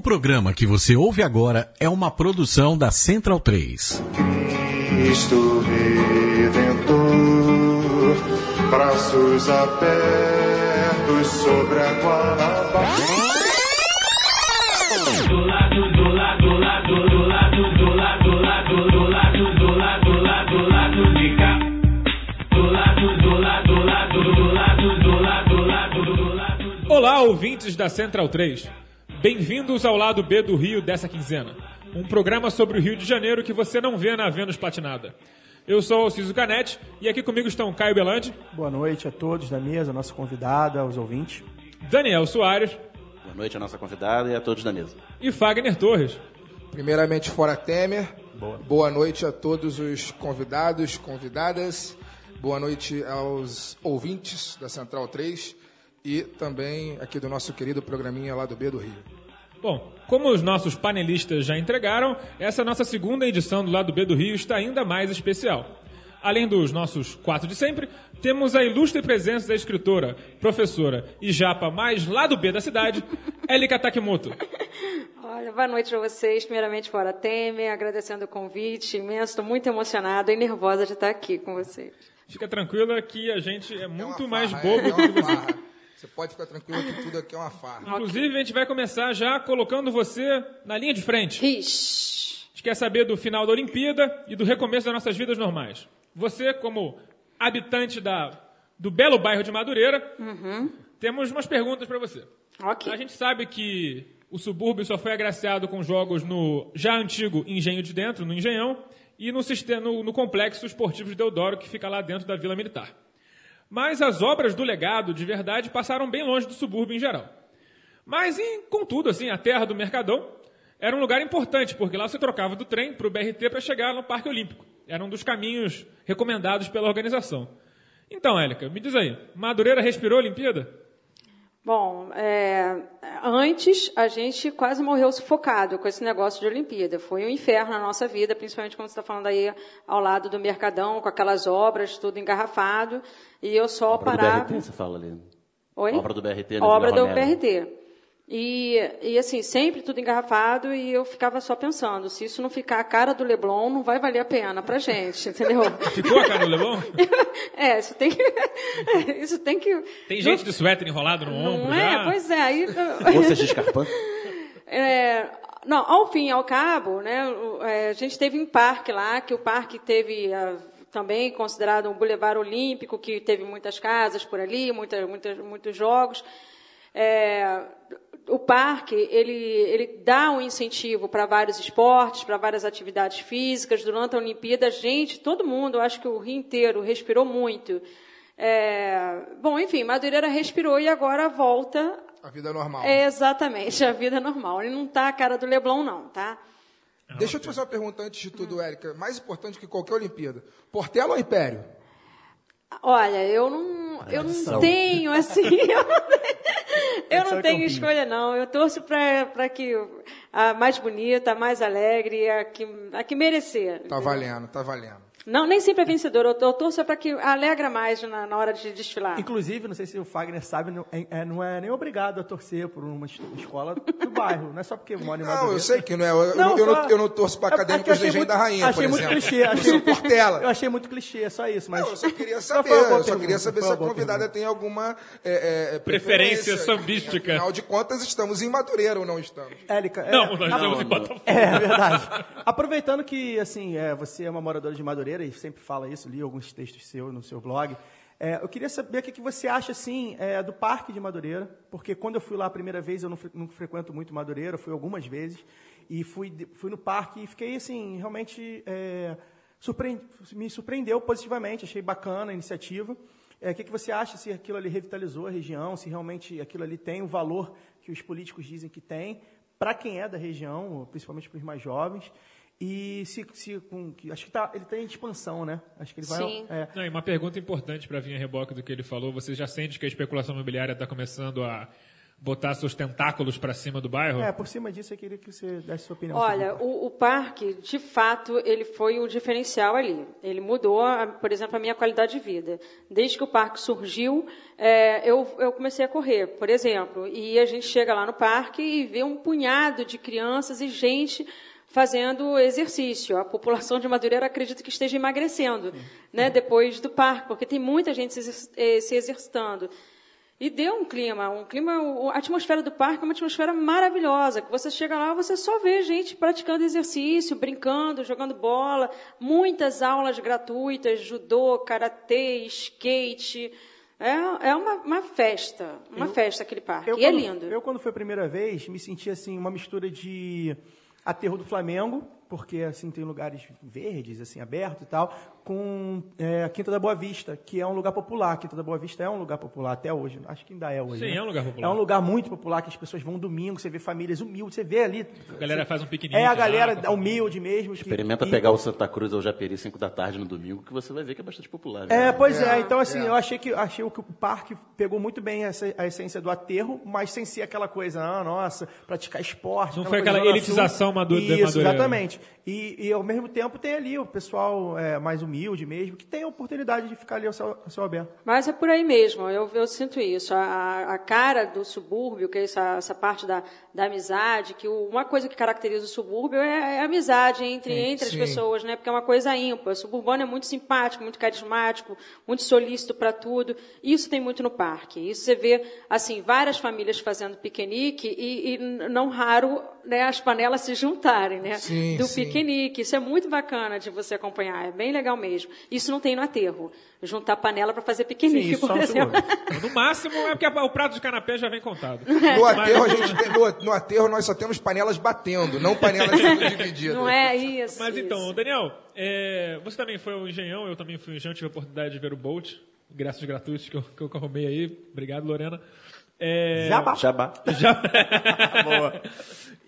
O programa que você ouve agora é uma produção da Central 3. Cristo Redentor, braços abertos sobre a Guanabara. Do lado, do lado, do lado, do lado, do lado, do lado, do lado, do lado, do lado, do lado de cá. Do lado, do lado, do lado, do lado, do lado, do lado, do lado. Olá, ouvintes da Central 3. Bem-vindos ao lado B do Rio dessa quinzena. Um programa sobre o Rio de Janeiro que você não vê na Vênus Platinada. Eu sou o Ciso Canete e aqui comigo estão Caio Belandi, Boa noite a todos da mesa, nossa convidada, aos ouvintes. Daniel Soares Boa noite à nossa convidada e a todos da mesa. e Fagner Torres. Primeiramente, fora Temer. Boa. noite a todos os convidados, convidadas. Boa noite aos ouvintes da Central 3 e também aqui do nosso querido programinha lá do B do Rio. Bom, como os nossos panelistas já entregaram, essa nossa segunda edição do Lado B do Rio está ainda mais especial. Além dos nossos quatro de sempre, temos a ilustre presença da escritora, professora e japa mais lado B da cidade, Elika Takimoto. Olha, boa noite para vocês. Primeiramente, fora Temer, agradecendo o convite imenso. Estou muito emocionada e nervosa de estar aqui com vocês. Fica tranquila que a gente é muito É uma mais farra, bobo é, é que uma você. Você pode ficar tranquilo que tudo aqui é uma farra. Inclusive, a gente vai começar já colocando você na linha de frente. Ixi. A gente quer saber do final da Olimpíada e do recomeço das nossas vidas normais. Você, como habitante da, do belo bairro de Madureira, temos umas perguntas para você. Ok. A gente sabe que o subúrbio só foi agraciado com jogos no já antigo Engenho de Dentro, no Engenhão, e no, sistema, no, no complexo esportivo de Deodoro, que fica lá dentro da Vila Militar. Mas as obras do legado, de verdade, passaram bem longe do subúrbio em geral. Mas, em, contudo, assim, a terra do Mercadão era um lugar importante, porque lá você trocava do trem para o BRT para chegar no Parque Olímpico. Era um dos caminhos recomendados pela organização. Então, Élica, me diz aí, Madureira respirou a Olimpíada? Bom, é, antes a gente quase morreu sufocado com esse negócio de Olimpíada. Foi um inferno na nossa vida, principalmente quando você está falando aí ao lado do Mercadão, com aquelas obras, tudo engarrafado. E eu só Obra do parava. BRT, você fala ali. Oi? Obra do BRT, Obra do. BRT. E, e assim, sempre tudo engarrafado e eu ficava só pensando, se isso não ficar a cara do Leblon, não vai valer a pena pra gente, entendeu? Ficou a cara do Leblon? é, isso tem que... isso tem que... Tem gente de suéter enrolado no ombro Não é? já? Pois é, aí... Moças de escarpão. É, não, ao fim e ao cabo, né, é, a gente teve um parque lá, que o parque teve ah, também considerado um bulevar olímpico, que teve muitas casas por ali, muita, muitas, muitos jogos. É, o parque ele, ele dá um incentivo para vários esportes, para várias atividades físicas. Durante a Olimpíada, a gente, todo mundo, eu acho que o Rio inteiro respirou muito. É, bom, enfim, Madureira respirou e agora volta A vida é normal. é exatamente a vida normal. Ele não tá a cara do Leblon, não, tá? Deixa eu te fazer uma pergunta antes de tudo, Érica. Mais importante que qualquer Olimpíada. Portela ou Império? Olha, eu não, eu não tenho assim, eu não tenho, eu não tenho escolha não. Eu torço para que a mais bonita, a mais alegre, a que, a que merecer. Tá valendo, tá valendo. Não, nem sempre é vencedora. Eu, eu torço para que alegra mais na, na hora de desfilar. Inclusive, não sei se o Fagner sabe, não é, é- não é nem obrigado a torcer por uma es- escola do bairro. Não é só porque mora em Não, eu sei que não é. Eu, eu Não, eu só- não, eu não torço para É acadêmicos eu de Engenho muito- da Rainha, achei por muito exemplo. clichê, achei- Eu sou Portela. Eu achei muito clichê, só isso. Mas Não, eu só queria saber. boa Eu só queria saber se a convidada tem alguma é, é, Preferência sambística. Afinal de contas, estamos em Madureira ou não estamos? Érica, é- Não, nós estamos em Botafogo. É verdade. Aproveitando que assim, é, você é uma moradora de Madureira e sempre fala isso, li alguns textos seus no seu blog. é, eu queria saber o que, que você acha assim é, do Parque de Madureira, porque quando eu fui lá a primeira vez, eu não, fre- não frequento muito Madureira, fui algumas vezes e fui, fui no parque e fiquei assim realmente é, me surpreendeu positivamente, achei bacana a iniciativa. É, o que, que você acha se aquilo ali revitalizou a região, se realmente aquilo ali tem o valor que os políticos dizem que tem para quem é da região, principalmente para os mais jovens. E se, se com, que, acho que tá, ele tem expansão, né? Acho que ele vai. Sim. é, Não, e uma pergunta importante para vir a reboque do que ele falou. Você já sente que a especulação imobiliária está começando a botar seus tentáculos pra cima do bairro? É, por cima disso, eu queria que você desse sua opinião. Olha, o, o parque, de fato, ele foi o diferencial ali. Ele mudou, a- por exemplo, a minha qualidade de vida. Desde que o parque surgiu, é, eu, eu comecei a correr, por exemplo. E a gente chega lá no parque e vê um punhado de crianças e gente fazendo exercício. A população de Madureira acredita que esteja emagrecendo, né, depois do parque, porque tem muita gente se, eh, exercitando. E deu um clima, um clima, a atmosfera do parque é uma atmosfera maravilhosa, que você chega lá, você só vê gente praticando exercício, brincando, jogando bola, muitas aulas gratuitas, judô, karatê, skate, é, é uma, uma festa, uma festa aquele parque, Eu, e é lindo. Eu, quando foi a primeira vez, me senti assim, uma mistura de aterro do Flamengo, porque assim tem lugares verdes, assim, abertos e tal, com é, a Quinta da Boa Vista, que é um lugar popular. A Quinta da Boa Vista é um lugar popular até hoje. Acho que ainda é hoje. Sim, né? é um lugar popular. É um lugar muito popular que as pessoas vão domingo, você vê famílias humildes, você vê ali. A galera faz um piquenique. É a lá, galera a humilde mesmo. que- Experimenta e- pegar o Santa Cruz ou Japeri 5 da tarde no domingo, que você vai ver que é bastante popular. viu? É, pois é. Então, assim, eu achei que, achei que o parque pegou muito bem essa, a essência do aterro, mas sem ser aquela coisa, ah, nossa, praticar esporte. Não foi coisa aquela elitização Sul. madu- de Isso, exatamente. E, e, ao mesmo tempo, tem ali o pessoal é, mais humilde mesmo, que tem a oportunidade de ficar ali ao céu, ao céu aberto. Mas é por aí mesmo, eu, eu sinto isso. A, a cara do subúrbio, que é essa, essa parte da, da amizade, que o- uma coisa que caracteriza o subúrbio é, é a amizade entre, entre as sim. pessoas, né? Porque é uma coisa ímpar. O suburbano é muito simpático, muito carismático, muito solícito para tudo. Isso tem muito no parque. Isso você vê, assim, várias famílias fazendo piquenique e, e não raro né, as panelas se juntarem, né? Sim, do sim. piquenique. Isso é muito bacana de você acompanhar. É bem legal mesmo. Isso não tem no aterro. Juntar panela para fazer piquenique, Sim, por no exemplo. No máximo é porque o prato de canapé já vem contado. No aterro, a gente tem- no, no aterro nós só temos panelas batendo, não panelas divididas. Não é isso. Mas isso. então, Daniel, é, você também foi um engenhão, eu também fui um engenhão, tive a oportunidade de ver o Bolt, ingressos gratuitos que eu, que eu arrumei aí. Obrigado, Lorena. É, Jabá. Jabá. Boa.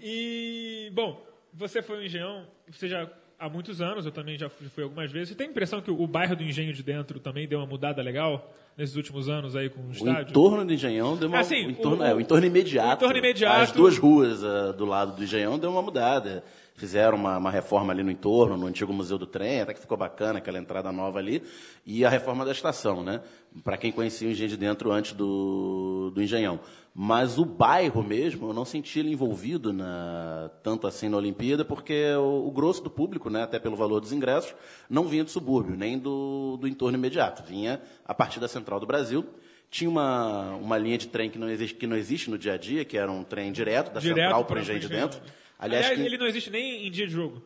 E, bom, você foi um engenhão, você já há muitos anos, eu também já fui, algumas vezes. Você tem a impressão que o bairro do Engenho de Dentro também deu uma mudada legal nesses últimos anos aí com o O estádio? entorno do Engenhão deu uma. Assim, o, entorno, o- é, o entorno imediato. o entorno imediato. As duas ruas ah, do lado do Engenhão deu uma mudada. Fizeram uma, uma reforma ali no entorno, no antigo Museu do Trem, até que ficou bacana aquela entrada nova ali. E a reforma da estação, né? Para quem conhecia o Engenho de Dentro antes do, do Engenhão. Mas o bairro mesmo, eu não senti ele envolvido na, tanto assim na Olimpíada, porque o, o grosso do público, né, até pelo valor dos ingressos, não vinha do subúrbio, nem do, do entorno imediato. Vinha a partir da Central do Brasil. Tinha uma, uma linha de trem que não, existe, que não existe no dia a dia, que era um trem direto da Direto Central para o Engenho de Dentro. Aliás, Aliás, que- ele não existe nem em dia de jogo.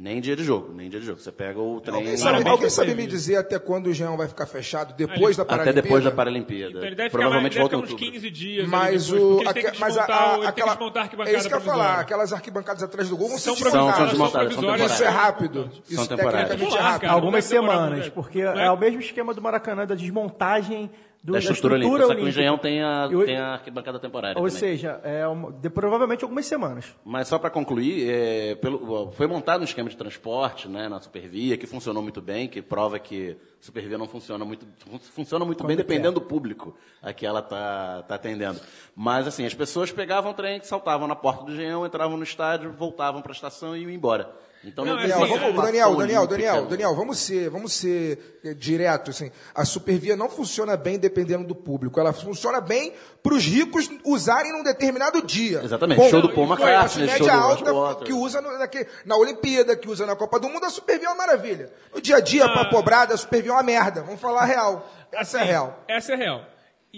nem dia de jogo, nem dia de jogo. Você pega o trem Alguém sabe, Parabéns alguém sabe me dizer até quando o Engenhão vai ficar fechado? Depois da até Paralimpíada? depois da Paralimpíada. Então ele deve ficar, mais, Provavelmente deve volta ficar em uns outubro. 15 dias. Mas depois, o. aque- que mas a, que aquela, desmontar a arquibancada é isso que eu ia falar. Aquelas arquibancadas atrás do gol vão São ser São, são desmontadas. desmontadas, são provisórias. Isso é rápido. São Isso temporárias. tecnicamente é rápido. Algumas demorar semanas, porque é? é o mesmo esquema do Maracanã, da desmontagem do, Da estrutura, olímpica. Só que o Engenhão tem a, tem a arquibancada temporária Ou também. seja, é uma- de, provavelmente algumas semanas. Mas só para concluir, é, pelo- foi montado um esquema de transporte né, na Supervia, que funcionou muito bem, que prova que a Supervia não funciona muito, fun- funciona muito bem Quando dependendo do público a que ela está tá atendendo. Mas assim, as pessoas pegavam o trem, saltavam na porta do Engenhão, entravam no estádio, voltavam para a estação e iam embora. Então Não, não, é Daniel, assim, existe vamos, Daniel, Daniel. Daniel, Daniel, vamos ser, vamos ser eh, direto, assim. A Supervia não funciona bem dependendo do público. Ela funciona bem para os ricos usarem num determinado dia. Exatamente. Ponto. Show do Paul McCartney, classe show média do alta que usa no- naque- na Olimpíada, que usa na Copa do Mundo, a Supervia é uma maravilha. No dia a dia, Ah. pra pobrada, a Supervia é uma merda. Vamos falar a real. Essa é a Assim, real. Essa é real.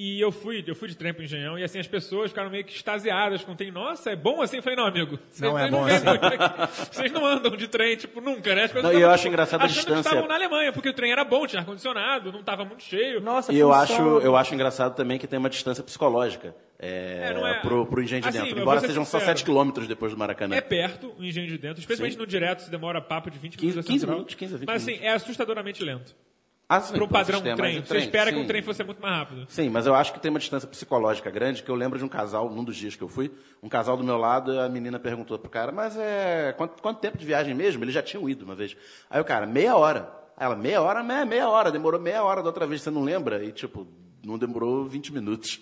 E eu fui, eu fui de trem pro Engenhão e assim as pessoas ficaram meio que extasiadas com o trem. Nossa, é bom assim? Eu falei, não, amigo. Vocês Não é não bom assim. Vocês não andam de trem, tipo, nunca, né? As Não, e eu acho engraçado a distância. que estavam na Alemanha, porque o trem era bom, tinha ar-condicionado, não estava muito cheio. Nossa, E eu acho, eu acho engraçado também que tem uma distância psicológica é, É, não é- pro, pro Engenho de Assim, Dentro. Embora sejam só sincero. 7 quilômetros depois do Maracanã. É perto o engenho de dentro, especialmente Sim. no direto, se demora papo de 20 15 minutos. da 15 central. minutos, 15 a 20 Mas assim, minutos. é assustadoramente lento. Ah, sim, Para um pro padrão trem. de Você espera que sim. um trem fosse muito mais rápido. Sim, mas eu acho que tem uma distância psicológica grande, que eu lembro de um casal, num dos dias que eu fui, um casal do meu lado, a menina perguntou pro cara, mas é. Quanto, quanto tempo de viagem mesmo? Eles já tinham ido uma vez. Aí o cara, meia hora. Aí ela, meia hora? É, meia hora, demorou meia hora da outra vez, você não lembra? E tipo, não demorou 20 minutos.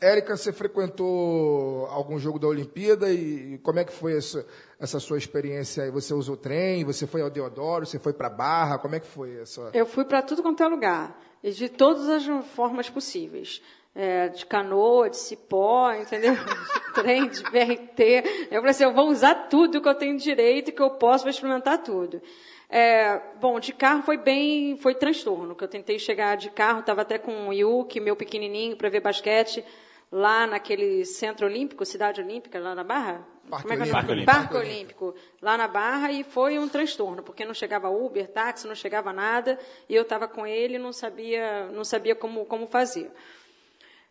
Érica, você frequentou algum jogo da Olimpíada e como é que foi essa, essa sua experiência aí? Você usou trem, você foi ao Deodoro, você foi para Barra, como é que foi essa? Eu fui para tudo quanto é lugar, e de todas as formas possíveis. É, de canoa, de cipó, entendeu? De trem, de BRT. Eu falei assim, eu vou usar tudo que eu tenho direito, que eu posso, vou experimentar tudo. É, bom, de carro foi bem, foi transtorno, que eu tentei chegar de carro, estava até com o Yuki, meu pequenininho, para ver basquete, lá naquele Centro Olímpico, Cidade Olímpica, lá na Barra? Parque Como é que é Olímpico. nome? Parque Olímpico, lá na Barra, e foi um transtorno, porque não chegava Uber, táxi, não chegava nada, e eu estava com ele e não sabia, não sabia como, como fazer.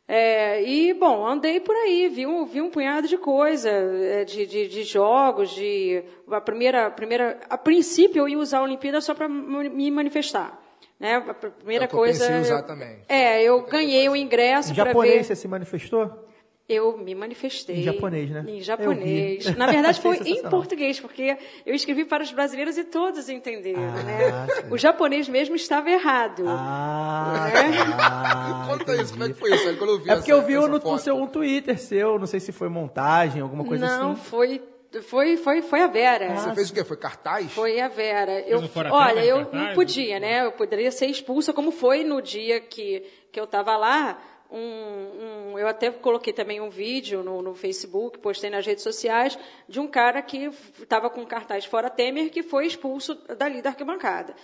É, e, bom, andei por aí, vi um, vi um punhado de coisa, é, de, de, de jogos, de... A primeira, a primeira... A princípio, eu ia usar a Olimpíada só para me manifestar. Né? A primeira É eu coisa... usar eu- também. É, eu ganhei o ingresso Em para japonês ver... você se manifestou? Eu me manifestei. Em japonês, né? Em Eu japonês. Na verdade, foi em português, porque eu escrevi para os brasileiros e todos entenderam, Ah, né? sei. O japonês mesmo estava errado. Ah, É. tá, Conta isso, como é que foi isso? Aí quando eu vi É porque essa- eu vi essa no, no seu um Twitter seu, não sei se foi montagem, alguma coisa Não, assim. foi, foi, foi, foi a Vera. Você fez o quê? Foi cartaz? Foi a Vera. Eu, olha, Temer, eu cartaz? não podia, né? Eu poderia ser expulsa, como foi no dia que, que eu estava lá. Um, um- eu até coloquei também um vídeo no, no Facebook, postei nas redes sociais, de um cara que estava com cartaz fora Temer, que foi expulso dali da arquibancada.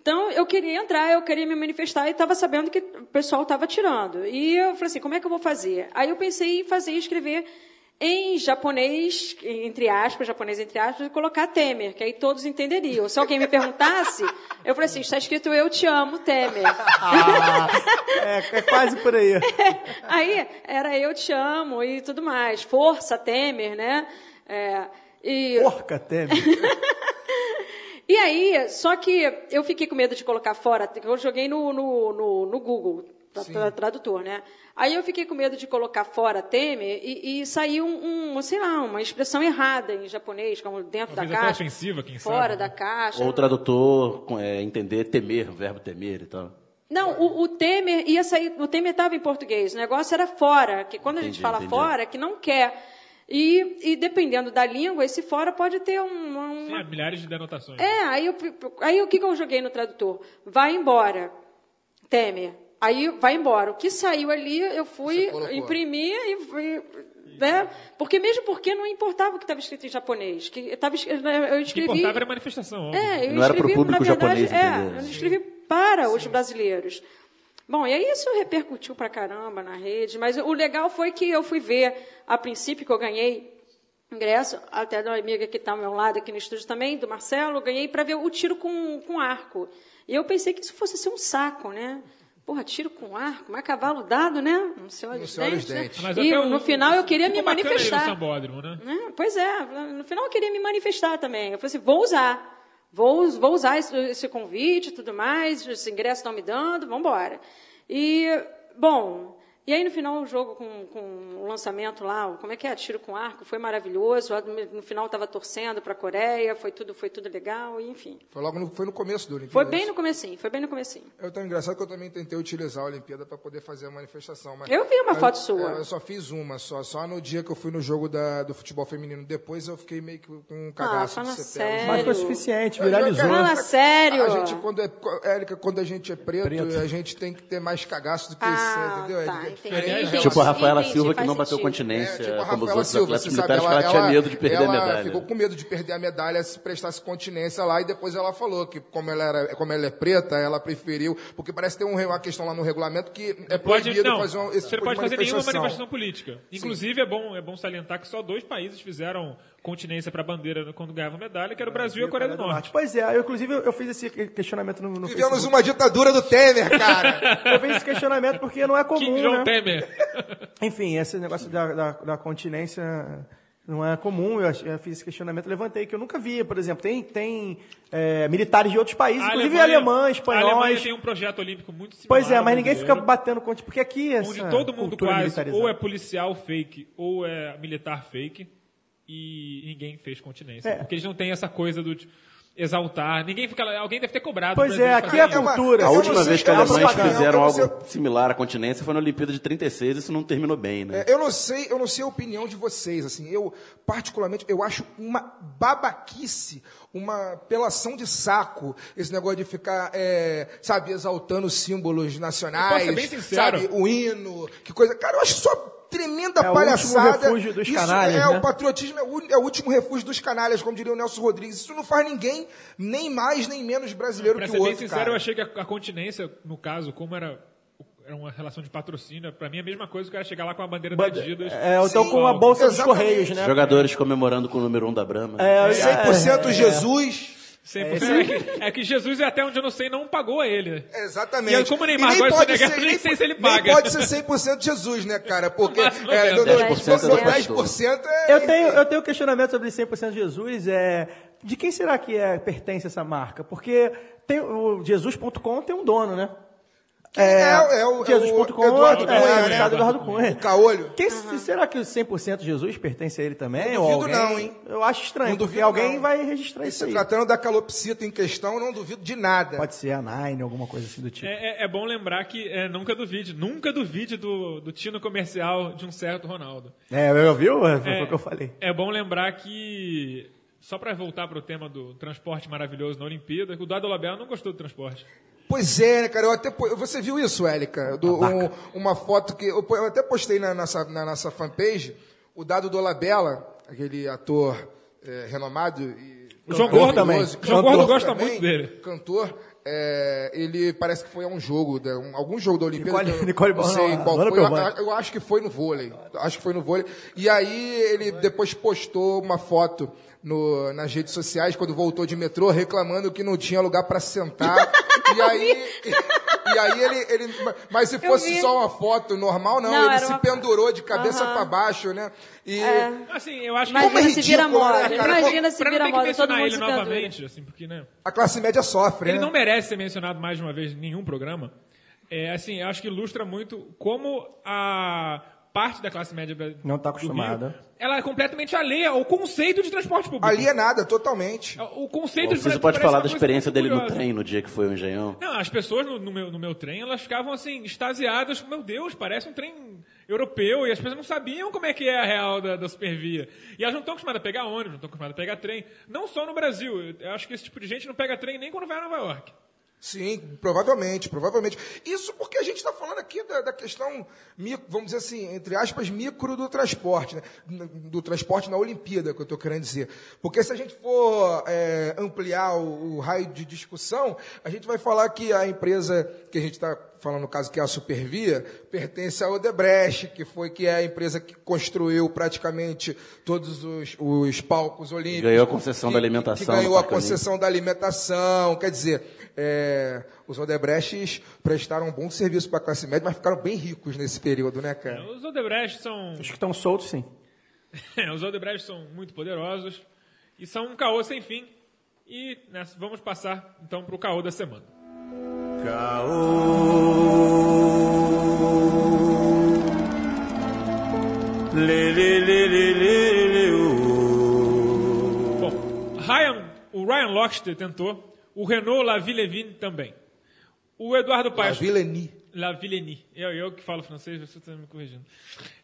Então, eu queria entrar, eu queria me manifestar e estava sabendo que o pessoal estava tirando. E eu falei assim, como é que eu vou fazer? Aí eu pensei em fazer, escrever em japonês, entre aspas, japonês entre aspas, e colocar Temer, que aí todos entenderiam. Se alguém me perguntasse, eu falei assim, está escrito eu te amo, Temer. Ah, é, é quase por aí. Aí era eu te amo e tudo mais. Força, Temer, né? É, e, Porca, Temer. e aí, só que eu fiquei com medo de colocar fora, eu joguei no, no, no, no Google, tra- tra- tradutor, né? Aí eu fiquei com medo de colocar fora Temer e, e saiu um, um, sei lá, uma expressão errada em japonês, como dentro Talvez da até caixa. ofensiva, quem fora sabe, da né? caixa. Ou o tradutor com- é, entender temer, o verbo temer e tal. Não, o, o Temer ia sair. O Temer estava em português. O negócio era fora, que quando a gente Entendi, fala entendi. fora, é que não quer. E, e dependendo da língua, esse fora pode ter um, Sim, uma. há milhares de denotações. É, aí, eu, aí o que, que eu joguei no tradutor? Vai embora, Temer. Aí vai embora. O que saiu ali, eu fui imprimir e fui. Né? Porque mesmo porque não importava o que estava escrito em japonês. Que tava, eu O que escrevi. importava era a manifestação. É, eu Não era pro escrevi, público verdade, japonês é, eu escrevi para os brasileiros. Bom, e aí isso repercutiu pra caramba na rede, mas o legal foi que eu fui ver, a princípio que eu ganhei ingresso, até da amiga que está ao meu lado aqui no estúdio também, do Marcelo, eu ganhei para ver o tiro com, com arco. E eu pensei que isso fosse ser um saco, né? Porra, tiro com arco, mas cavalo dado, né? Não se olha Não os se olha os dentes, né? dentes. Mas E o- no final eu queria me manifestar. no sambódromo, né? É, pois é, no final eu queria me manifestar também. Eu falei assim, vou usar. Vou, vou usar esse, esse convite e tudo mais, os ingressos estão me dando, vamos embora. E, bom, e aí no final o jogo com, com o lançamento lá, como é que é? Tiro com arco, foi maravilhoso. No final estava torcendo para a Coreia, foi tudo, foi tudo legal, enfim. Foi logo no, foi no começo do Olimpíada. Foi bem no comecinho, foi bem no comecinho. Eu tão engraçado que eu também tentei utilizar a Olimpíada para poder fazer a manifestação. Mas Eu vi uma foto sua. é, eu só fiz uma, só, só no dia que eu fui no jogo da, do futebol feminino. Depois eu fiquei meio que com um cagaço Ah, fala de sério. Mas foi suficiente, Eu- eu- viralizou. Fala sério. A gente, quando é, Érica, quando a gente é preto, Preto. a gente tem que ter mais cagaço do que Ah, isso, entendeu? tá, Relação. Tipo a Rafaela Entendi, Silva que não bateu sentido. continência, É, tipo a como os Rafaela outros Silva, atletas você sabe, militares, ela, que ela, tinha ela- medo de perder ela a medalha. ficou com medo de perder a medalha se prestasse continência lá e depois ela falou que como ela, era, como ela é preta, ela preferiu, porque parece ter um, uma questão lá no regulamento que é Pode, proibido não, fazer um, esse você tipo não de pode fazer nenhuma manifestação. política. Inclusive, é bom, é bom salientar que só dois países fizeram continência para a bandeira quando ganhavam medalha, que era o Brasil e a Coreia do Norte. Pois é, eu, inclusive eu, fiz esse questionamento no, no Vivemos Facebook. uma ditadura do Temer, cara. Eu fiz esse questionamento porque não é comum, Jong né? Temer. Enfim, esse negócio da, da, da continência não é comum. Eu, eu fiz esse questionamento, levantei, que eu nunca via, por exemplo. Tem, tem é, militares de outros países, A inclusive Alemanha- alemães, A Alemanha espanhóis. tem um projeto olímpico muito similar. Pois é, mas ninguém fica batendo contra. Porque aqui essa Onde todo mundo quase ou é policial fake ou é militar fake e ninguém fez continência. É. Porque eles não têm essa coisa do. tipo, exaltar. Ninguém fica lá, alguém deve ter cobrado. Pois é, aqui é a cultura. A última vez que alemães fizeram algo similar à continência foi na Olimpíada de 36 e isso não terminou bem, né? É, eu não sei, eu não sei a opinião de vocês, assim, eu particularmente eu acho uma babaquice, uma pelação de saco esse negócio de ficar, é, sabe, exaltando símbolos nacionais, Eu posso ser bem sincero. sabe, o hino, que coisa, cara, eu acho só tremenda É o palhaçada. último refúgio dos Isso canalhas, é né? o patriotismo é o, é o último refúgio dos canalhas, como diria o Nelson Rodrigues. Isso não faz ninguém nem mais nem menos brasileiro Pra que ser o bem outro, sincero, cara. eu achei que a, a continência, no caso, como era, era uma relação de patrocínio, pra mim é a mesma coisa que o cara chegar lá com a bandeira da Adidas. É, eu tô Sim, com a bolsa dos exatamente. Correios, né? Jogadores comemorando com o número 1 um da Brahma. É, 100% Jesus. 100%. É, que, é que Jesus, até onde eu não sei, não pagou a ele. Exatamente. E aí, como o Neymar nem gosta pode de negar, ser- nem sei se ele nem paga. pode ser 100% Jesus, né, cara? Porque é, 90. no- no- 10% no- é do 10% é... Eu tenho, eu tenho um questionamento sobre 100% Jesus. É, de quem será que é, pertence essa marca? Porque tem, o Jesus.com tem um dono, né? É, é o, é o Jesus.com Eduardo é, Cunha, é, né? Eduardo Cunha. O Caolho. Quem- Será que o 100% Jesus pertence a ele também? Não ou duvido alguém? não, hein? Eu acho estranho, Não porque duvido alguém não. vai registrar E isso se aí. tratando da calopsita em questão, eu não duvido de nada. Pode ser a Nine, alguma coisa assim do tipo. É, é- é bom lembrar que é, nunca duvide, nunca duvide do, do tino comercial de um certo Ronaldo. É, eu viu? Foi É, o que eu falei. É bom lembrar que, só para voltar para o tema do transporte maravilhoso na Olimpíada, que o Dado Labella não gostou do transporte. Pois é, né, cara? Eu até, po- você viu isso, Élica? Do, um- uma foto que. Eu, eu até postei na nossa, na nossa fanpage o dado do Labella, aquele ator é, renomado e. O João Gordo também. O João Gordo gosta também, muito dele. Cantor. É, ele parece que foi a um jogo, da- um- algum jogo da Olimpíada. Nicole- eu Nicole não sei qual foi. Eu, eu acho que foi no vôlei. Acho que foi no vôlei. E aí ele depois postou uma foto no- nas redes sociais, quando voltou de metrô, reclamando que não tinha lugar para sentar. e aí. E aí ele, ele. Mas se fosse só uma foto normal, não. Não, ele se uma- pendurou de cabeça Aham. para baixo, né? E. Assim, eu acho Como é Imagina se vira ridículo, né, moda. cara? Imagina se vira que moda, todo mencionar mundo ele se pendura. novamente, assim, porque, né? A classe média sofre, Ele né? não merece ser mencionado mais de uma vez em nenhum programa. É, assim, eu acho que ilustra muito como a parte da classe média Não tá do acostumada. Rio, ela é completamente alheia ao conceito de transporte público. Ali é nada, totalmente. O conceito O de parece pode falar da experiência dele no curiosa. trem no dia que foi o engenhão. Não, as pessoas no, no meu, no meu trem, elas ficavam assim, extasiadas. Meu Deus, parece um trem europeu. E as pessoas não sabiam como é que é a real da, da supervia. E elas não estão acostumadas a pegar ônibus, não estão acostumadas a pegar trem. Não só no Brasil. Eu acho que esse tipo de gente não pega trem nem quando vai a Nova York. Sim, provavelmente, provavelmente. Isso porque a gente está falando aqui da, da questão, vamos dizer assim, entre aspas, micro do transporte, né? do transporte na Olimpíada, que eu estou querendo dizer. Porque se a gente for é, ampliar o, o raio de discussão, a gente vai falar que a empresa que a gente está falando no caso que é a Supervia, pertence à Odebrecht, que foi que é a empresa que construiu praticamente todos os, os palcos olímpicos. Ganhou a concessão que- da alimentação Que ganhou a concessão da alimentação, quer dizer, é, os Odebrechts prestaram um bom serviço para a classe média, mas ficaram bem ricos nesse período, né, cara? Os Odebrecht são. Os que estão soltos, sim. os Odebrecht são muito poderosos e são um caô sem fim. E né, vamos passar então para o caô da semana. Bom, Ryan, o Ryan Lochte tentou, o Renault Lavillevine também. O Eduardo Paes. Villeneuve. La Villenie. Eu, eu que falo francês, você está me corrigindo.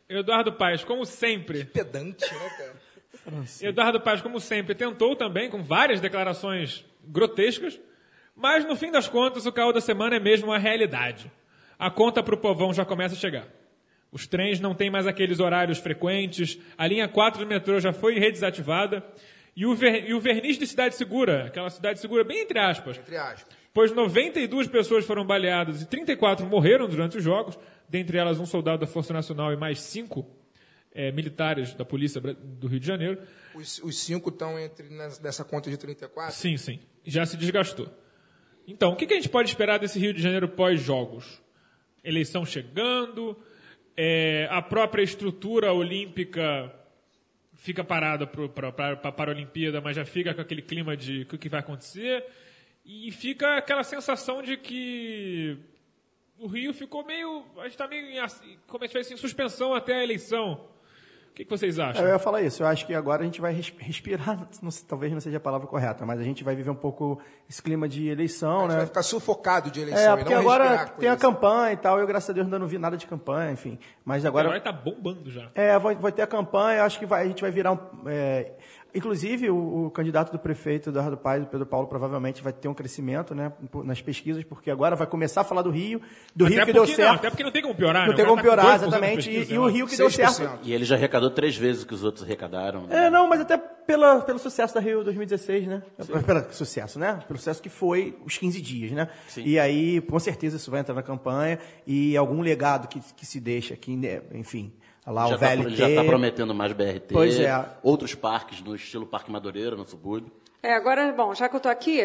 Eduardo Paes, como sempre. Pedante, né, cara? Eduardo Paes, como sempre, tentou também, com várias declarações grotescas, mas no fim das contas, o caô da semana é mesmo uma realidade. A conta para o povão já começa a chegar. Os trens não têm mais aqueles horários frequentes, a linha 4 do metrô já foi redesativada, e o, ver- e o verniz de cidade segura, aquela cidade segura bem entre aspas, Entre aspas. pois 92 pessoas foram baleadas e 34 morreram durante os jogos, dentre elas um soldado da Força Nacional e mais cinco eh, militares da Polícia do Rio de Janeiro. Os, os cinco estão entre nessa nessa conta de 34? Sim, sim. Já se desgastou. Então, o que a gente pode esperar desse Rio de Janeiro pós-jogos? Eleição chegando, eh, a própria estrutura olímpica fica parada para a Paralimpíada, mas já fica com aquele clima de o que que vai acontecer. E fica aquela sensação de que o Rio ficou meio. A gente está meio em, ass- como é que em suspensão até a eleição. Que, que vocês acham? Eu ia falar isso. Eu acho que agora a gente vai res- respirar, não sei- talvez não seja a palavra correta, mas a gente vai viver um pouco esse clima de eleição, A gente né? vai ficar sufocado de eleição É, e porque não agora tem a isso. campanha e tal. Eu, graças a Deus, ainda não vi nada de campanha, enfim. Mas agora. Agora tá bombando já. É, vai, vai ter a campanha, acho que vai- a gente vai virar um. é, inclusive, o, o candidato do prefeito Eduardo Paes, o Pedro Paulo, provavelmente vai ter um crescimento né, nas pesquisas, porque agora vai começar a falar do Rio, do Rio até, que deu certo. não, até porque não tem como piorar, não né? tem O como tá piorar, 2% de exatamente. pesquisa, E, e o ó. Rio que deu 6%. certo. E ele já arrecadou três vezes o que os outros arrecadaram. né? É, não, mas até pela, pelo sucesso da Rio 2016, né? Pelo sucesso, né? Pelo sucesso que foi os 15 dias, né? E aí, com certeza, isso vai entrar na campanha e algum legado que, que se deixa aqui, né? enfim, lá já o tá- VLT. já está prometendo mais BRT. Pois é. Outros parques no estilo Parque Madureira, no subúrbio. É, agora, bom, já que eu estou aqui,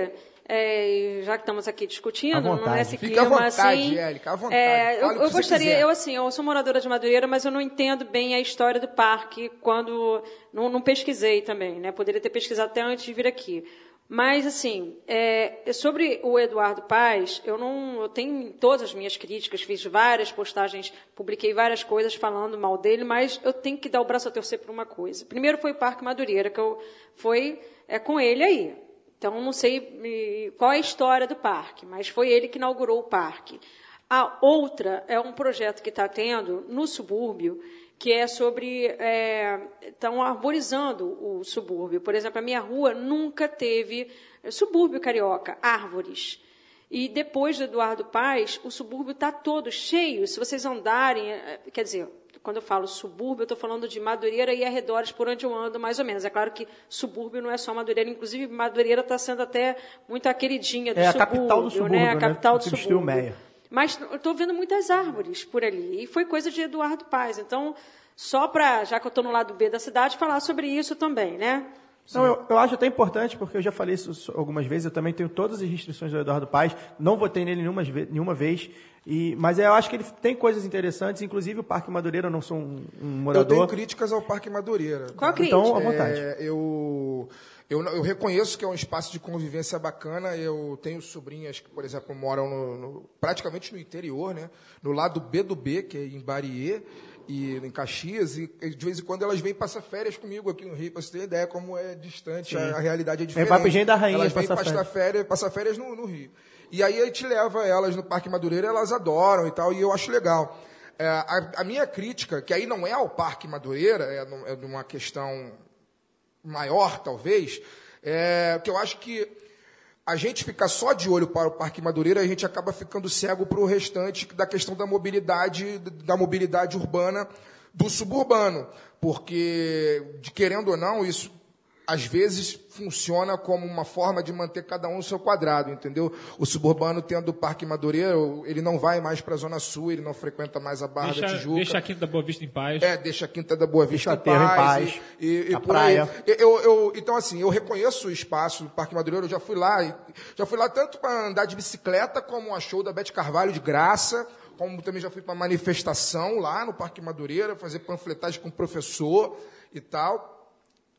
é, já que estamos aqui discutindo, À não Fica à clima vontade, assim. Érica, à vontade. é, eu, eu gostaria, quiser. eu assim, eu sou moradora de Madureira, mas eu não entendo bem a história do parque quando não, não pesquisei também, né? Poderia ter pesquisado até antes de vir aqui. Mas assim, é, sobre o Eduardo Paes, eu não, eu tenho todas as minhas críticas, fiz várias postagens, publiquei várias coisas falando mal dele, mas eu tenho que dar o braço a torcer por uma coisa. Primeiro foi o Parque Madureira, que eu foi é com ele aí. Então, não sei qual é a história do parque, mas foi ele que inaugurou o parque. A outra é um projeto que está tendo no subúrbio, que é sobre. Estão arborizando o subúrbio. Por exemplo, a minha rua nunca teve. Subúrbio carioca, árvores. E depois do Eduardo Paes, o subúrbio está todo cheio. Se vocês andarem, eh, quer dizer, quando eu falo subúrbio, eu estou falando de Madureira e arredores por onde eu ando, mais ou menos. É claro que subúrbio não é só Madureira, inclusive Madureira está sendo até muito a queridinha do É a subúrbio, capital do subúrbio, né? A né? capital do subúrbio. Meia. Mas eu estou vendo muitas árvores por ali. E foi coisa de Eduardo Paes. Então, só para, já que eu estou no lado B da cidade, falar sobre isso também, né? Não, eu, eu acho até importante, porque eu já falei isso so- algumas vezes, eu também tenho todas as restrições do Eduardo Paes, não votei nele nenhuma, nenhuma vez, e, mas eu acho que ele tem coisas interessantes, inclusive o Parque Madureira, eu não sou um, um Eu morador. tenho críticas ao Parque Madureira. Qual a Então, crítica? à vontade. É, eu, eu, eu reconheço que é um espaço de convivência bacana. Eu tenho sobrinhas que, por exemplo, moram no, no- praticamente no interior, né? no lado B do B, que é em Bariê e em Caxias, e de vez em quando elas vêm passar férias comigo aqui no Rio, para você ter ideia como é distante, a, a realidade é diferente. vai pro Engenho da Rainha elas vêm passar férias. férias, passar férias no, no Rio. E aí a gente leva elas no Parque Madureira, elas adoram e tal, e eu acho legal. É, a, a minha crítica, que aí não é ao Parque Madureira, é, é de uma questão maior, talvez, é que eu acho que a gente ficar só de olho para o Parque Madureira, a gente acaba ficando cego para o restante da questão da mobilidade, da mobilidade urbana do suburbano, porque querendo ou não, isso às vezes funciona como uma forma de manter cada um no seu quadrado, entendeu? O suburbano tendo o Parque Madureira, ele não vai mais para a Zona Sul, ele não frequenta mais a Barra da Deixa, Tijuca. deixa a Quinta da Boa Vista em paz. É, deixa a Quinta da Boa Vista Deixa o aterro em paz, e, e, e a praia. Eu, eu- então, assim, eu reconheço o espaço do Parque Madureira, eu já fui lá, e- já fui lá tanto para andar de bicicleta, como a show da Bete Carvalho de graça, como também já fui para manifestação lá no Parque Madureira, fazer panfletagem com o professor e tal.